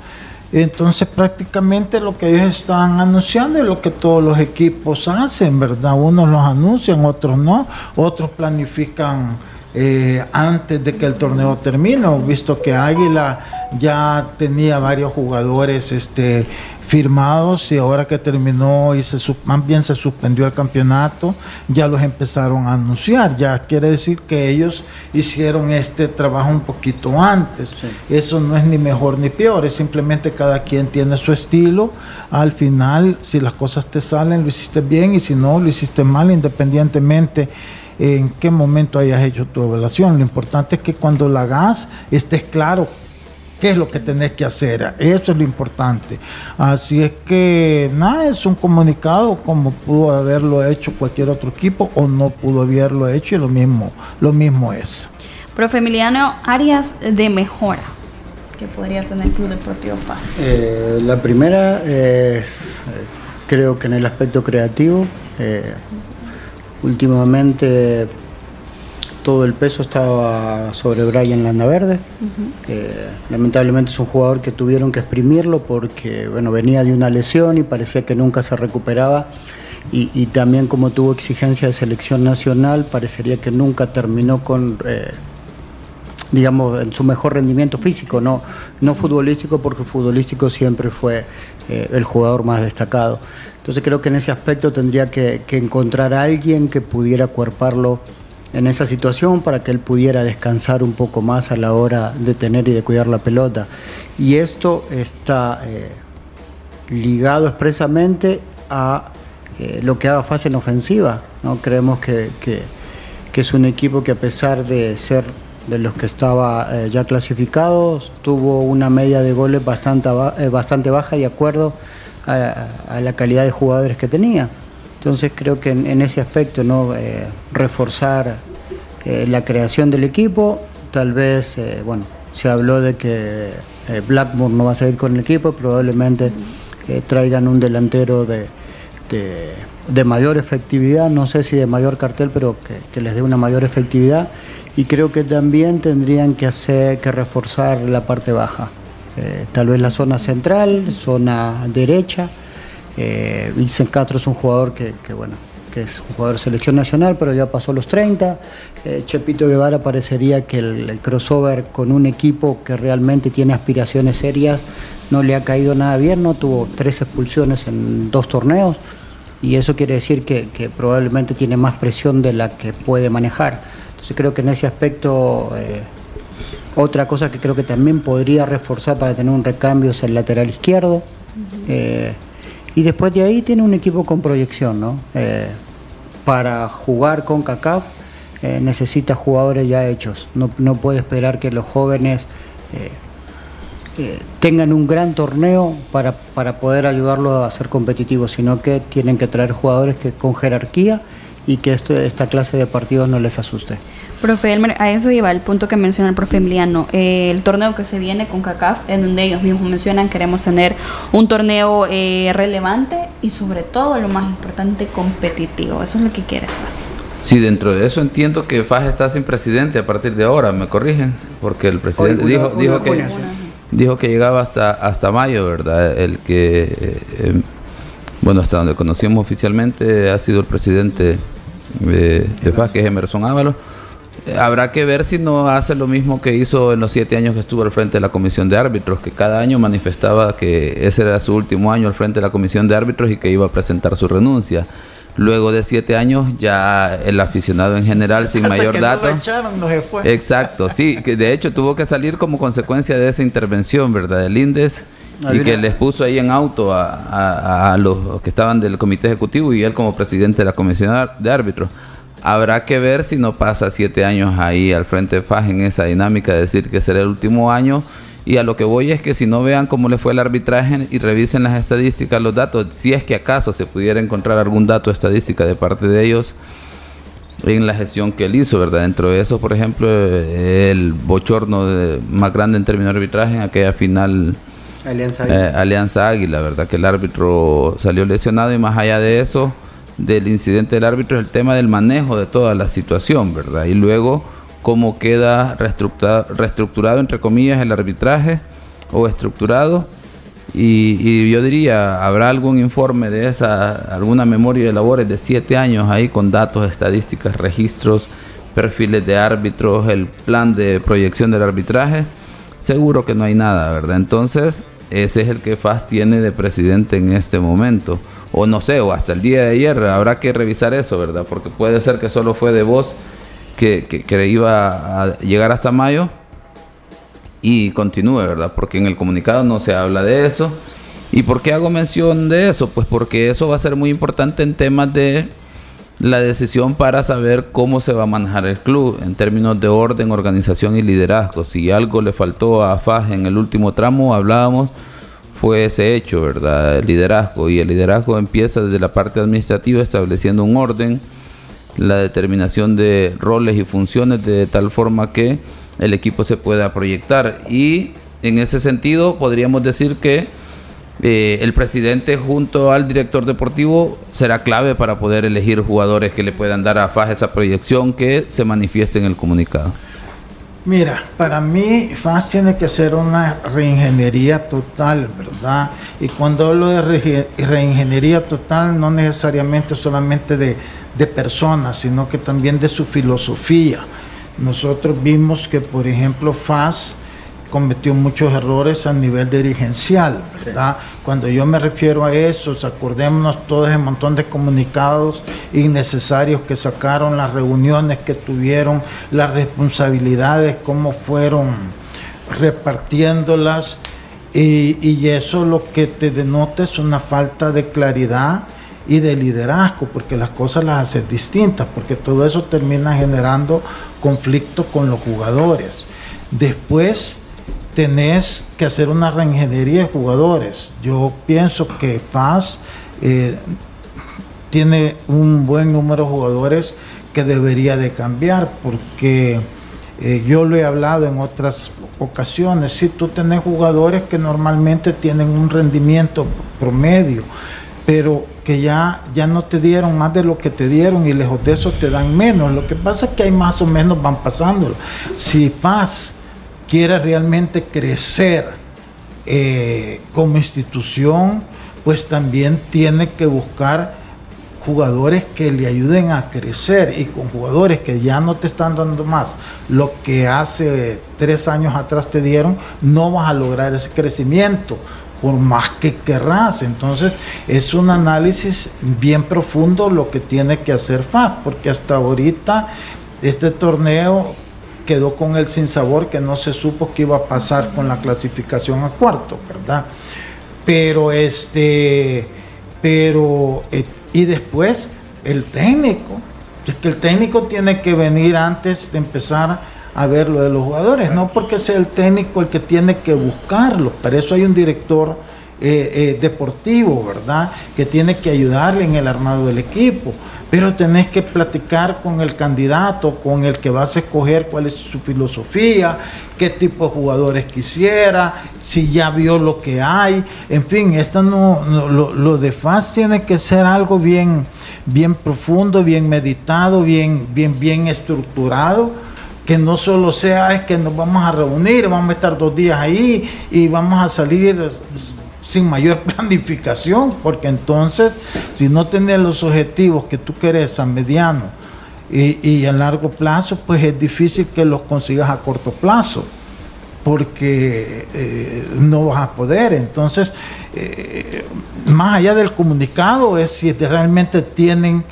Entonces prácticamente lo que ellos están anunciando es lo que todos los equipos hacen, ¿verdad? Unos los anuncian, otros no, otros planifican eh, antes de que el torneo termine, visto que Águila ya tenía varios jugadores este, firmados y ahora que terminó y se más bien se suspendió el campeonato, ya los empezaron a anunciar. Ya quiere decir que ellos hicieron este trabajo un poquito antes. Eso no es ni mejor ni peor, es simplemente cada quien tiene su estilo. Al final, si las cosas te salen, lo hiciste bien y si no, lo hiciste mal, independientemente en qué momento hayas hecho tu evaluación. Lo importante es que cuando la hagas estés claro qué es lo que tenés que hacer. Eso es lo importante. Así es que nada, es un comunicado como pudo haberlo hecho cualquier otro equipo o no pudo haberlo hecho y lo mismo, lo mismo es. Profe Emiliano, áreas de mejora que podría tener el Club Deportivo Paz. Eh, la primera es, eh, creo que en el aspecto creativo, eh, últimamente todo el peso estaba sobre Brian Landaverde. Eh, lamentablemente es un jugador que tuvieron que exprimirlo porque bueno, venía de una lesión y parecía que nunca se recuperaba. Y, también como tuvo exigencia de selección nacional, parecería que nunca terminó con, eh, digamos, en su mejor rendimiento físico, no, no futbolístico, porque futbolístico siempre fue eh, el jugador más destacado. Entonces creo que en ese aspecto tendría que, que encontrar a alguien que pudiera cuerparlo en esa situación para que él pudiera descansar un poco más a la hora de tener y de cuidar la pelota. Y esto está eh, ligado expresamente a eh, lo que haga fase en ofensiva. ¿no? Creemos que, es un equipo que a pesar de ser de los que estaba eh, ya clasificados, tuvo una media de goles bastante, bastante baja y acuerdo a la calidad de jugadores que tenía. Entonces creo que en, ese aspecto, ¿no? Eh, reforzar eh, la creación del equipo, tal vez, eh, bueno, se habló de que Blackburn no va a seguir con el equipo, probablemente traigan un delantero de, de, mayor efectividad, no sé si de mayor cartel, pero que, les dé una mayor efectividad. Y creo que también tendrían que hacer que reforzar la parte baja, tal vez la zona central, zona derecha eh, Vincent Castro es un jugador que, bueno, que es un jugador de selección nacional, pero ya pasó los 30. Eh, Chepito Guevara parecería que el, crossover con un equipo que realmente tiene aspiraciones serias no le ha caído nada bien, no tuvo tres expulsiones en dos torneos. y eso quiere decir que, probablemente tiene más presión de la que puede manejar. Entonces creo que en ese aspecto eh, otra cosa que creo que también podría reforzar para tener un recambio es el lateral izquierdo. Eh, y después de ahí tiene un equipo con proyección, ¿no? Eh, para jugar con CACAF necesita jugadores ya hechos. No, no, puede esperar que los jóvenes tengan un gran torneo para, para poder ayudarlo a ser competitivos, sino que tienen que traer jugadores que con jerarquía y que esto, esta clase de partidos no les asuste. Profe Elmer, a eso iba el punto que menciona el profe Emiliano. Eh, el torneo que se viene con CACAF, en donde ellos mismos mencionan, queremos tener un torneo eh, relevante y sobre todo, lo más importante, competitivo. Eso es lo que quiere FAS. Sí, dentro de eso entiendo que FAS está sin presidente a partir de ahora, me corrigen, porque el presidente dijo, dijo que dijo que llegaba hasta, hasta mayo, ¿verdad? El que, eh, bueno, hasta donde conocimos oficialmente ha sido el presidente de, de FAS, que es Emerson Ábalos. Habrá que ver si no hace lo mismo que hizo en los siete años que estuvo al frente de la comisión de árbitros, que cada año manifestaba que ese era su último año al frente de la comisión de árbitros y que iba a presentar su renuncia. Luego de siete años, ya el aficionado en general, sin mayor dato. Exacto, sí, que de hecho tuvo que salir como consecuencia de esa intervención, ¿verdad? Del INDES y que les puso ahí en auto a, los que estaban del comité ejecutivo y él como presidente de la comisión de árbitros. Habrá que ver si no pasa siete años ahí al frente de FAJ en esa dinámica de decir que será el último año y a lo que voy es que si no vean cómo le fue el arbitraje y revisen las estadísticas, los datos, si es que acaso se pudiera encontrar algún dato estadística de parte de ellos en la gestión que él hizo, ¿verdad? Dentro de eso, por ejemplo, el bochorno más grande en términos de arbitraje en aquella final Alianza Águila. Eh, Alianza Águila, ¿verdad? Que el árbitro salió lesionado y más allá de eso, del incidente del árbitro, es el tema del manejo de toda la situación, ¿verdad? Y luego cómo queda reestructurado, entre comillas, el arbitraje o estructurado. Y, yo diría, ¿habrá algún informe de esa, alguna memoria de labores de siete años ahí con datos, estadísticas, registros, perfiles de árbitros, el plan de proyección del arbitraje? Seguro que no hay nada, ¿verdad? Entonces, ese es el que FAS tiene de presidente en este momento. O no sé, o hasta el día de ayer habrá que revisar eso, ¿verdad? Porque puede ser que solo fue de voz que, que, iba a llegar hasta mayo y continúe, ¿verdad? Porque en el comunicado no se habla de eso. ¿Y por qué hago mención de eso? Pues porque eso va a ser muy importante en temas de la decisión para saber cómo se va a manejar el club en términos de orden, organización y liderazgo. Si algo le faltó a FAJ en el último tramo, hablábamos, fue ese hecho, ¿verdad? El liderazgo. Y el liderazgo empieza desde la parte administrativa estableciendo un orden la determinación de roles y funciones de tal forma que el equipo se pueda proyectar. Y en ese sentido podríamos decir que eh, el presidente junto al director deportivo será clave para poder elegir jugadores que le puedan dar a FAS esa proyección que se manifieste en el comunicado. Mira, para mí FAS tiene que ser una reingeniería total, ¿verdad? Y cuando hablo de reingeniería total, no necesariamente solamente de de personas, sino que también de su filosofía. Nosotros vimos que, por ejemplo, FAS cometió muchos errores a nivel dirigencial, ¿verdad? Cuando yo me refiero a eso, acordémonos todo ese montón de comunicados innecesarios que sacaron, las reuniones que tuvieron, las responsabilidades, cómo fueron repartiéndolas, y, y eso lo que te denota es una falta de claridad y de liderazgo, porque las cosas las haces distintas, porque todo eso termina generando conflicto con los jugadores. Después tenés que hacer una reingeniería de jugadores. Yo pienso que FAS eh, tiene un buen número de jugadores que debería de cambiar, porque eh, yo lo he hablado en otras ocasiones, si tú tenés jugadores que normalmente tienen un rendimiento promedio, pero que ya, ya no te dieron más de lo que te dieron y lejos de eso te dan menos. Lo que pasa es que hay más o menos van pasando. Si FAS quiere realmente crecer eh, como institución, pues también tiene que buscar jugadores que le ayuden a crecer y con jugadores que ya no te están dando más lo que hace tres años atrás te dieron, no vas a lograr ese crecimiento por más que querrás. Entonces es un análisis bien profundo lo que tiene que hacer FAS, porque hasta ahorita este torneo quedó con el sinsabor que no se supo qué iba a pasar con la clasificación a cuarto, ¿verdad? Pero este, pero, eh, y después el técnico, es que el técnico tiene que venir antes de empezar a ver lo de los jugadores, no porque sea el técnico el que tiene que buscarlo, para eso hay un director eh, eh, deportivo, ¿verdad? Que tiene que ayudarle en el armado del equipo. Pero tenés que platicar con el candidato, con el que vas a escoger cuál es su filosofía, qué tipo de jugadores quisiera, si ya vio lo que hay. En fin, esto no, lo, de FAS tiene que ser algo bien, bien profundo, bien meditado, bien, bien, bien estructurado que no solo sea es que nos vamos a reunir, vamos a estar dos días ahí y vamos a salir sin mayor planificación, porque entonces si no tenés los objetivos que tú querés a mediano y, a largo plazo, pues es difícil que los consigas a corto plazo, porque eh, no vas a poder. Entonces, eh, más allá del comunicado, es si realmente tienen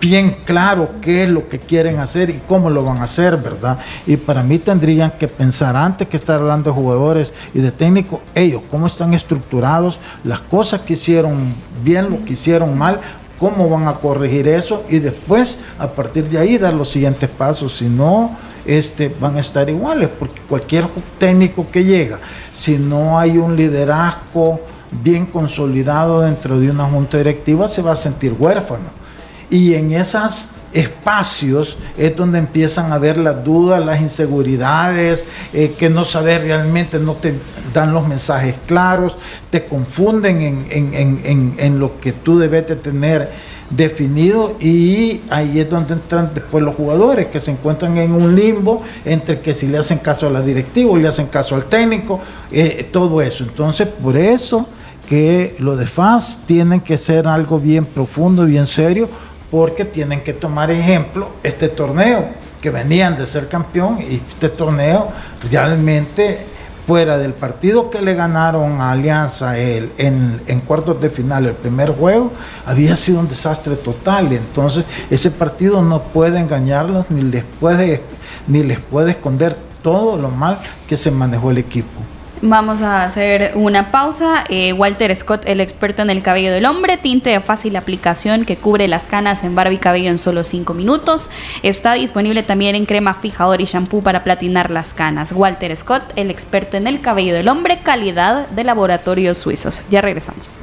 bien claro qué es lo que quieren hacer y cómo lo van a hacer, ¿verdad? Y para mí tendrían que pensar antes que estar hablando de jugadores y de técnicos, ellos, cómo están estructurados, las cosas que hicieron bien, lo que hicieron mal, cómo van a corregir eso y después a partir de ahí dar los siguientes pasos, si no este, van a estar iguales, porque cualquier técnico que llega, si no hay un liderazgo bien consolidado dentro de una junta directiva, se va a sentir huérfano y en esos espacios es donde empiezan a ver las dudas, las inseguridades, eh, que no sabes realmente, no te dan los mensajes claros, te confunden en, lo que tú debes de tener definido y ahí es donde entran después los jugadores que se encuentran en un limbo entre que si le hacen caso a la directiva le hacen caso al técnico, eh, todo eso. Entonces, por eso que lo de FAS tienen que ser algo bien profundo, bien serio, porque tienen que tomar ejemplo este torneo, que venían de ser campeón y este torneo realmente fuera del partido que le ganaron a Alianza el, en, cuartos de final, el primer juego, había sido un desastre total. Entonces, ese partido no puede engañarlos ni les puede, ni les puede esconder todo lo mal que se manejó el equipo. Vamos a hacer una pausa. Eh, Walter Scott, el experto en el cabello del hombre, tinte de fácil aplicación que cubre las canas en barba y cabello en solo 5 minutos. Está disponible también en crema fijador y shampoo para platinar las canas. Walter Scott, el experto en el cabello del hombre, calidad de laboratorios suizos. Ya regresamos.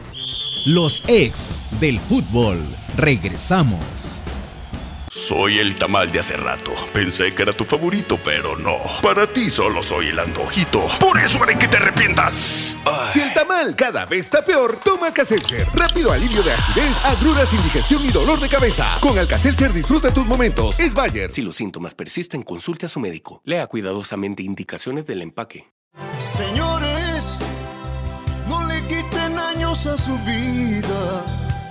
Los ex del fútbol. Regresamos. Soy el tamal de hace rato. Pensé que era tu favorito, pero no. Para ti solo soy el antojito. Por eso haré que te arrepientas. Si el tamal cada vez está peor, toma Alka-Seltzer. Rápido alivio de acidez, agruras, indigestión y dolor de cabeza. Con Alka-Seltzer disfruta tus momentos. Es Bayer. Si los síntomas persisten, consulte a su médico. Lea cuidadosamente indicaciones del empaque. Señores, no le quiten años a su vida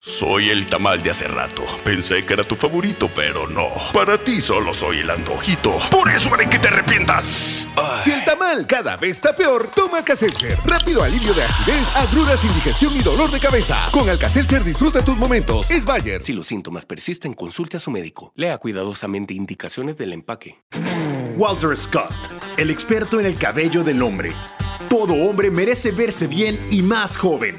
Soy el tamal de hace rato. Pensé que era tu favorito, pero no. Para ti solo soy el antojito. Por eso haré que te arrepientas. Si el tamal cada vez está peor, toma Alka-Seltzer. Rápido alivio de acidez, agruras, indigestión y dolor de cabeza. Con Alka-Seltzer disfruta tus momentos. Es Bayer. Si los síntomas persisten, consulte a su médico. Lea cuidadosamente indicaciones del empaque. Walter Scott, el experto en el cabello del hombre. Todo hombre merece verse bien y más joven.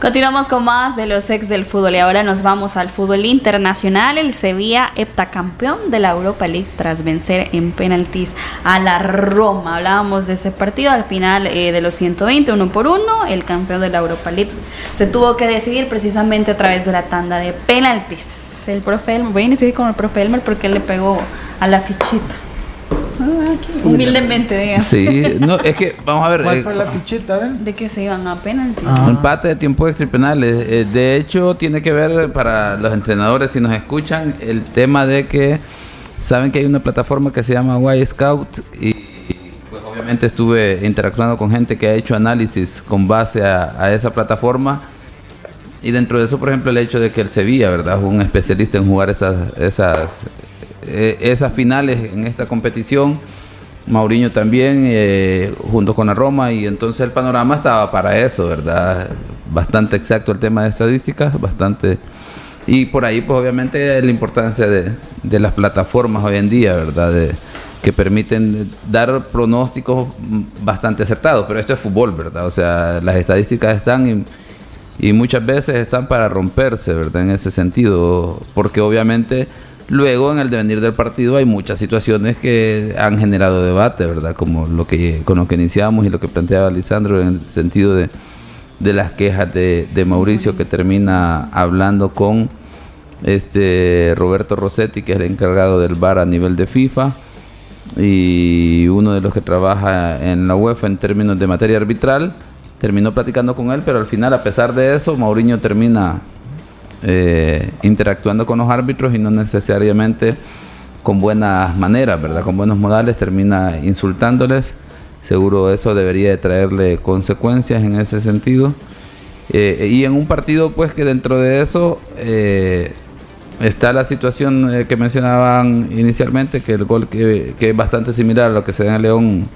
Continuamos con más de los ex del fútbol y ahora nos vamos al fútbol internacional. El Sevilla, heptacampeón de la Europa League tras vencer en penaltis a la Roma. Hablábamos de ese partido al final eh, de los 120, uno por uno. El campeón de la Europa League se tuvo que decidir precisamente a través de la tanda de penaltis. El profe Elmer, voy a iniciar con el profe Elmer porque él le pegó a la fichita. Ah, humildemente, diga. Sí, no, es que, vamos a ver. ¿Cuál eh, fue la fichita de De que se iban a penalti. Ah. Empate de tiempo extra y penales. Eh, de hecho, tiene que ver para los entrenadores, si nos escuchan, el tema de que saben que hay una plataforma que se llama Y Scout y, pues obviamente estuve interactuando con gente que ha hecho análisis con base a, esa plataforma. Y dentro de eso, por ejemplo, el hecho de que el Sevilla, ¿verdad? Fue un especialista en jugar esas, esas eh, esas finales en esta competición. Mauriño también, eh, junto con la Roma, y entonces el panorama estaba para eso, ¿verdad? Bastante exacto el tema de estadísticas, bastante... Y por ahí, pues obviamente, la importancia de, las plataformas hoy en día, ¿verdad? que permiten dar pronósticos bastante acertados, pero esto es fútbol, ¿verdad? O sea, las estadísticas están y, y muchas veces están para romperse, ¿verdad? En ese sentido, porque obviamente Luego, en el devenir del partido, hay muchas situaciones que han generado debate, ¿verdad? Como lo que con lo que iniciamos y lo que planteaba Lisandro en el sentido de, las quejas de, Mauricio, que termina hablando con este Roberto Rossetti, que es el encargado del VAR a nivel de FIFA, y uno de los que trabaja en la UEFA en términos de materia arbitral. Terminó platicando con él, pero al final, a pesar de eso, Mauriño termina eh, interactuando con los árbitros y no necesariamente con buenas maneras, ¿verdad? Con buenos modales, termina insultándoles. Seguro eso debería de traerle consecuencias en ese sentido. Eh, y en un partido, pues que dentro de eso eh, está la situación que mencionaban inicialmente, que el gol que, que, es bastante similar a lo que se da en León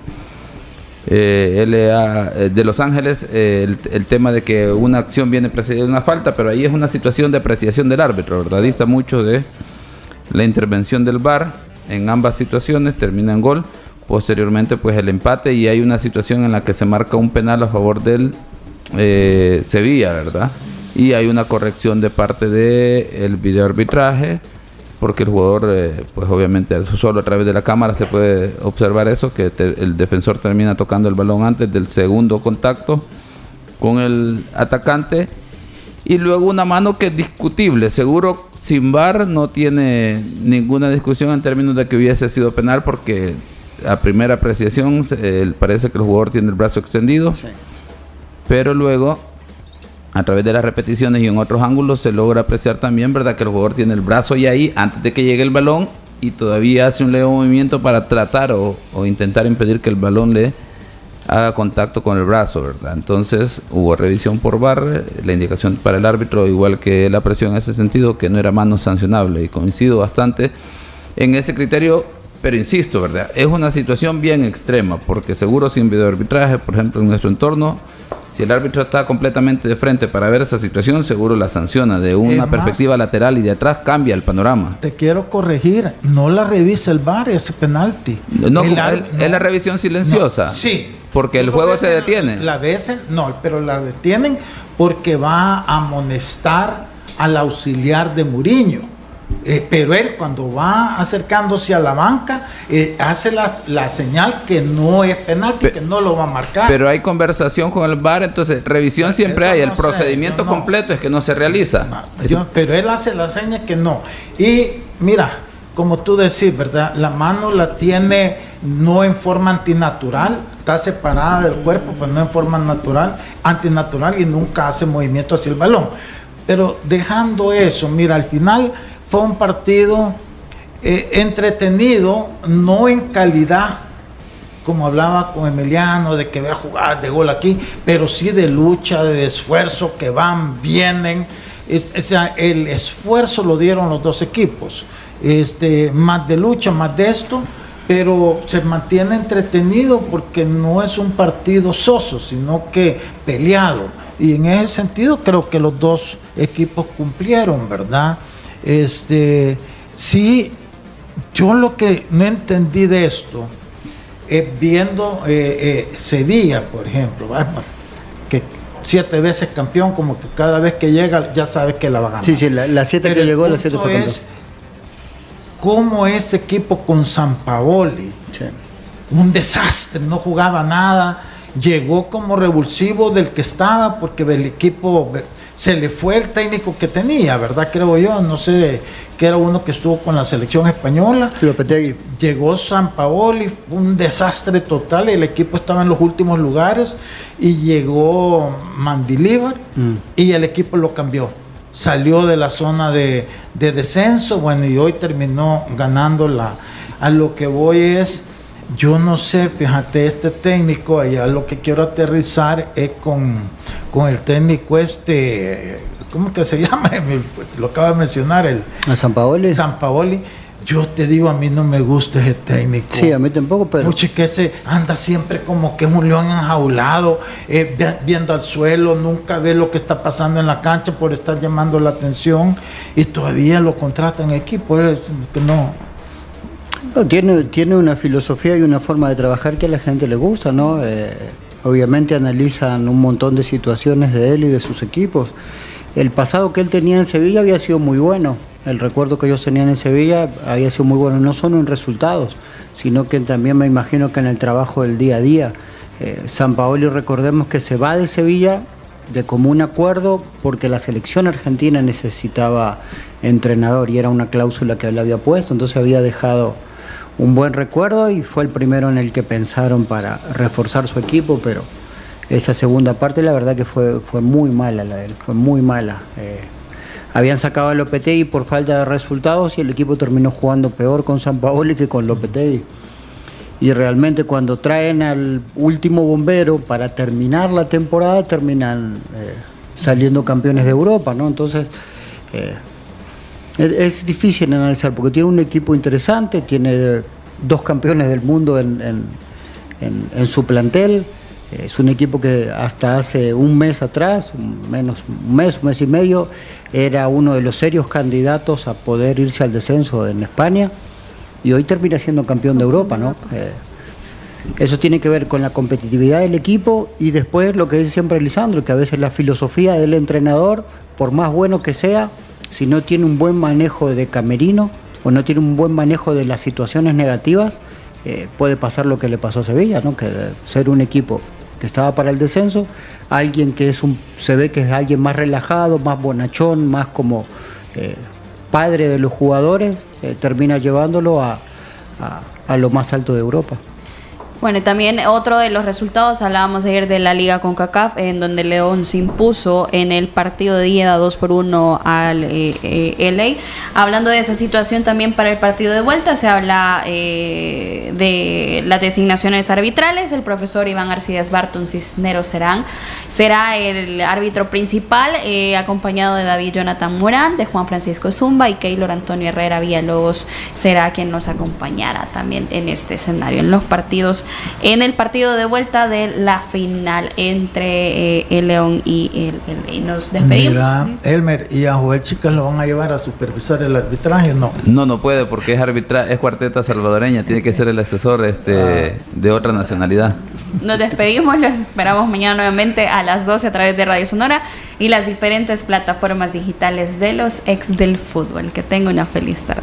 eh, eh, de Los Ángeles eh, el, tema de que una acción viene precedida de una falta, pero ahí es una situación de apreciación del árbitro, ¿verdad? Dista mucho de la intervención del VAR en ambas situaciones, termina en gol. Posteriormente, pues el empate y hay una situación en la que se marca un penal a favor del Sevilla, ¿verdad? Y hay una corrección de parte del el video arbitraje porque el jugador, eh, pues obviamente solo a través de la cámara se puede observar eso, que el defensor termina tocando el balón antes del segundo contacto con el atacante. Y luego una mano que es discutible, seguro sin bar no tiene ninguna discusión en términos de que hubiese sido penal porque a primera apreciación parece que el jugador tiene el brazo extendido. Pero luego a través de las repeticiones y en otros ángulos se logra apreciar también, ¿verdad? Que el jugador tiene el brazo ya ahí antes de que llegue el balón y todavía hace un leve movimiento para tratar o, intentar impedir que el balón le haga contacto con el brazo, ¿verdad? Entonces hubo revisión por bar, la indicación para el árbitro, igual que la presión en ese sentido, que no era mano sancionable y coincido bastante en ese criterio, pero insisto, ¿verdad? Es una situación bien extrema, porque seguro sin video arbitraje, por ejemplo, en nuestro entorno, si el árbitro está completamente de frente para ver esa situación, seguro la sanciona. De una perspectiva lateral y de atrás cambia el panorama. Te quiero corregir, no la revisa el VAR ese penalti. No, es la revisión silenciosa. sí. Porque el juego se detiene. La veces, no, pero la detienen porque va a amonestar al auxiliar de Muriño. Eh, pero él cuando va acercándose a la banca eh, hace la, señal que no es penal que no lo va a marcar. Pero hay conversación con el VAR, entonces revisión siempre hay, el procedimiento completo es que no se realiza. pero él hace la señal que no. Y mira, como tú decís, ¿verdad? La mano la tiene no en forma antinatural, está separada del cuerpo, pues no en forma natural, antinatural y nunca hace movimiento hacia el balón. Pero dejando eso, mira, al final fue un partido eh, entretenido, no en calidad, como hablaba con Emiliano, de que vea jugar de gol aquí, pero sí de lucha, de esfuerzo, que van, vienen. O sea, el esfuerzo lo dieron los dos equipos. Este, más de lucha, más de esto, pero se mantiene entretenido porque no es un partido soso, sino que peleado. Y en ese sentido creo que los dos equipos cumplieron, ¿verdad? Este, sí, yo lo que no entendí de esto, eh, viendo eh, Sevilla, por ejemplo, que siete veces campeón, como que cada vez que llega ya sabes que la va a ganar. Sí, sí, la, siete que llegó, la siete fue es cómo ese equipo con San Paoli, un desastre, no jugaba nada, llegó como revulsivo del que estaba, porque el equipo se le fue el técnico que tenía, ¿verdad? Creo yo, no sé, que era uno que estuvo con la selección española. Llegó San Paoli, un desastre total, el equipo estaba en los últimos lugares y llegó Mandilíbar mm. y el equipo lo cambió. Salió de la zona de, descenso, bueno, y hoy terminó ganando la... A lo que voy es, yo no sé, fíjate, este técnico, allá lo que quiero aterrizar es con, con el técnico este, ¿cómo que se llama? Lo acaba de mencionar, el... ¿A San Paoli? San Paoli. Yo te digo, a mí no me gusta ese técnico. Sí, a mí tampoco, pero... Mucho que se anda siempre como que es un león enjaulado, eh, viendo al suelo, nunca ve lo que está pasando en la cancha por estar llamando la atención y todavía lo contratan en equipo. No, tiene, tiene una filosofía y una forma de trabajar que a la gente le gusta, ¿no? Eh, obviamente analizan un montón de situaciones de él y de sus equipos. El pasado que él tenía en Sevilla había sido muy bueno. El recuerdo que ellos tenían en Sevilla había sido muy bueno, no solo en resultados, sino que también me imagino que en el trabajo del día a día. Eh, San Paolo, recordemos que se va de Sevilla de común acuerdo porque la selección argentina necesitaba entrenador y era una cláusula que él había puesto, entonces había dejado un buen recuerdo y fue el primero en el que pensaron para reforzar su equipo, pero esa segunda parte la verdad que fue, fue muy mala la de fue muy mala. Eh, habían sacado a Lopetegui por falta de resultados y el equipo terminó jugando peor con San Paoli que con Lopetegui. Y realmente cuando traen al último bombero para terminar la temporada, terminan eh, saliendo campeones de Europa, ¿no? Entonces, eh, es, difícil analizar porque tiene un equipo interesante, tiene dos campeones del mundo en, su plantel. Es un equipo que hasta hace un mes atrás, menos un mes, un mes y medio, era uno de los serios candidatos a poder irse al descenso en España y hoy termina siendo campeón de Europa, ¿no? Eh, eso tiene que ver con la competitividad del equipo y después lo que dice siempre Lisandro, que a veces la filosofía del entrenador, por más bueno que sea, si no tiene un buen manejo de camerino o no tiene un buen manejo de las situaciones negativas, eh, puede pasar lo que le pasó a Sevilla, ¿no? que ser un equipo que estaba para el descenso, alguien que es un, se ve que es alguien más relajado, más bonachón, más como eh, padre de los jugadores, eh, termina llevándolo a lo más alto de Europa. Bueno, y también otro de los resultados, hablábamos ayer de la Liga con CACAF, en donde León se impuso en el partido de ida 2 por 1 al eh, eh LA. Hablando de esa situación también para el partido de vuelta, se habla eh, de las designaciones arbitrales. El profesor Iván Arcides Barton Cisneros serán, será el árbitro principal, eh, acompañado de David Jonathan Morán, de Juan Francisco Zumba y Keylor Antonio Herrera Villalobos será quien nos acompañará también en este escenario, en los partidos en el partido de vuelta de la final entre eh, el León y el, y nos despedimos. Mira, Elmer, ¿y a Joel Chicas lo van a llevar a supervisar el arbitraje? No. No, no puede porque es arbitraje, es cuarteta salvadoreña, tiene que ser el asesor este, ah. de otra nacionalidad. Nos despedimos, los esperamos mañana nuevamente a las 12 a través de Radio Sonora y las diferentes plataformas digitales de los ex del fútbol. Que tenga una feliz tarde.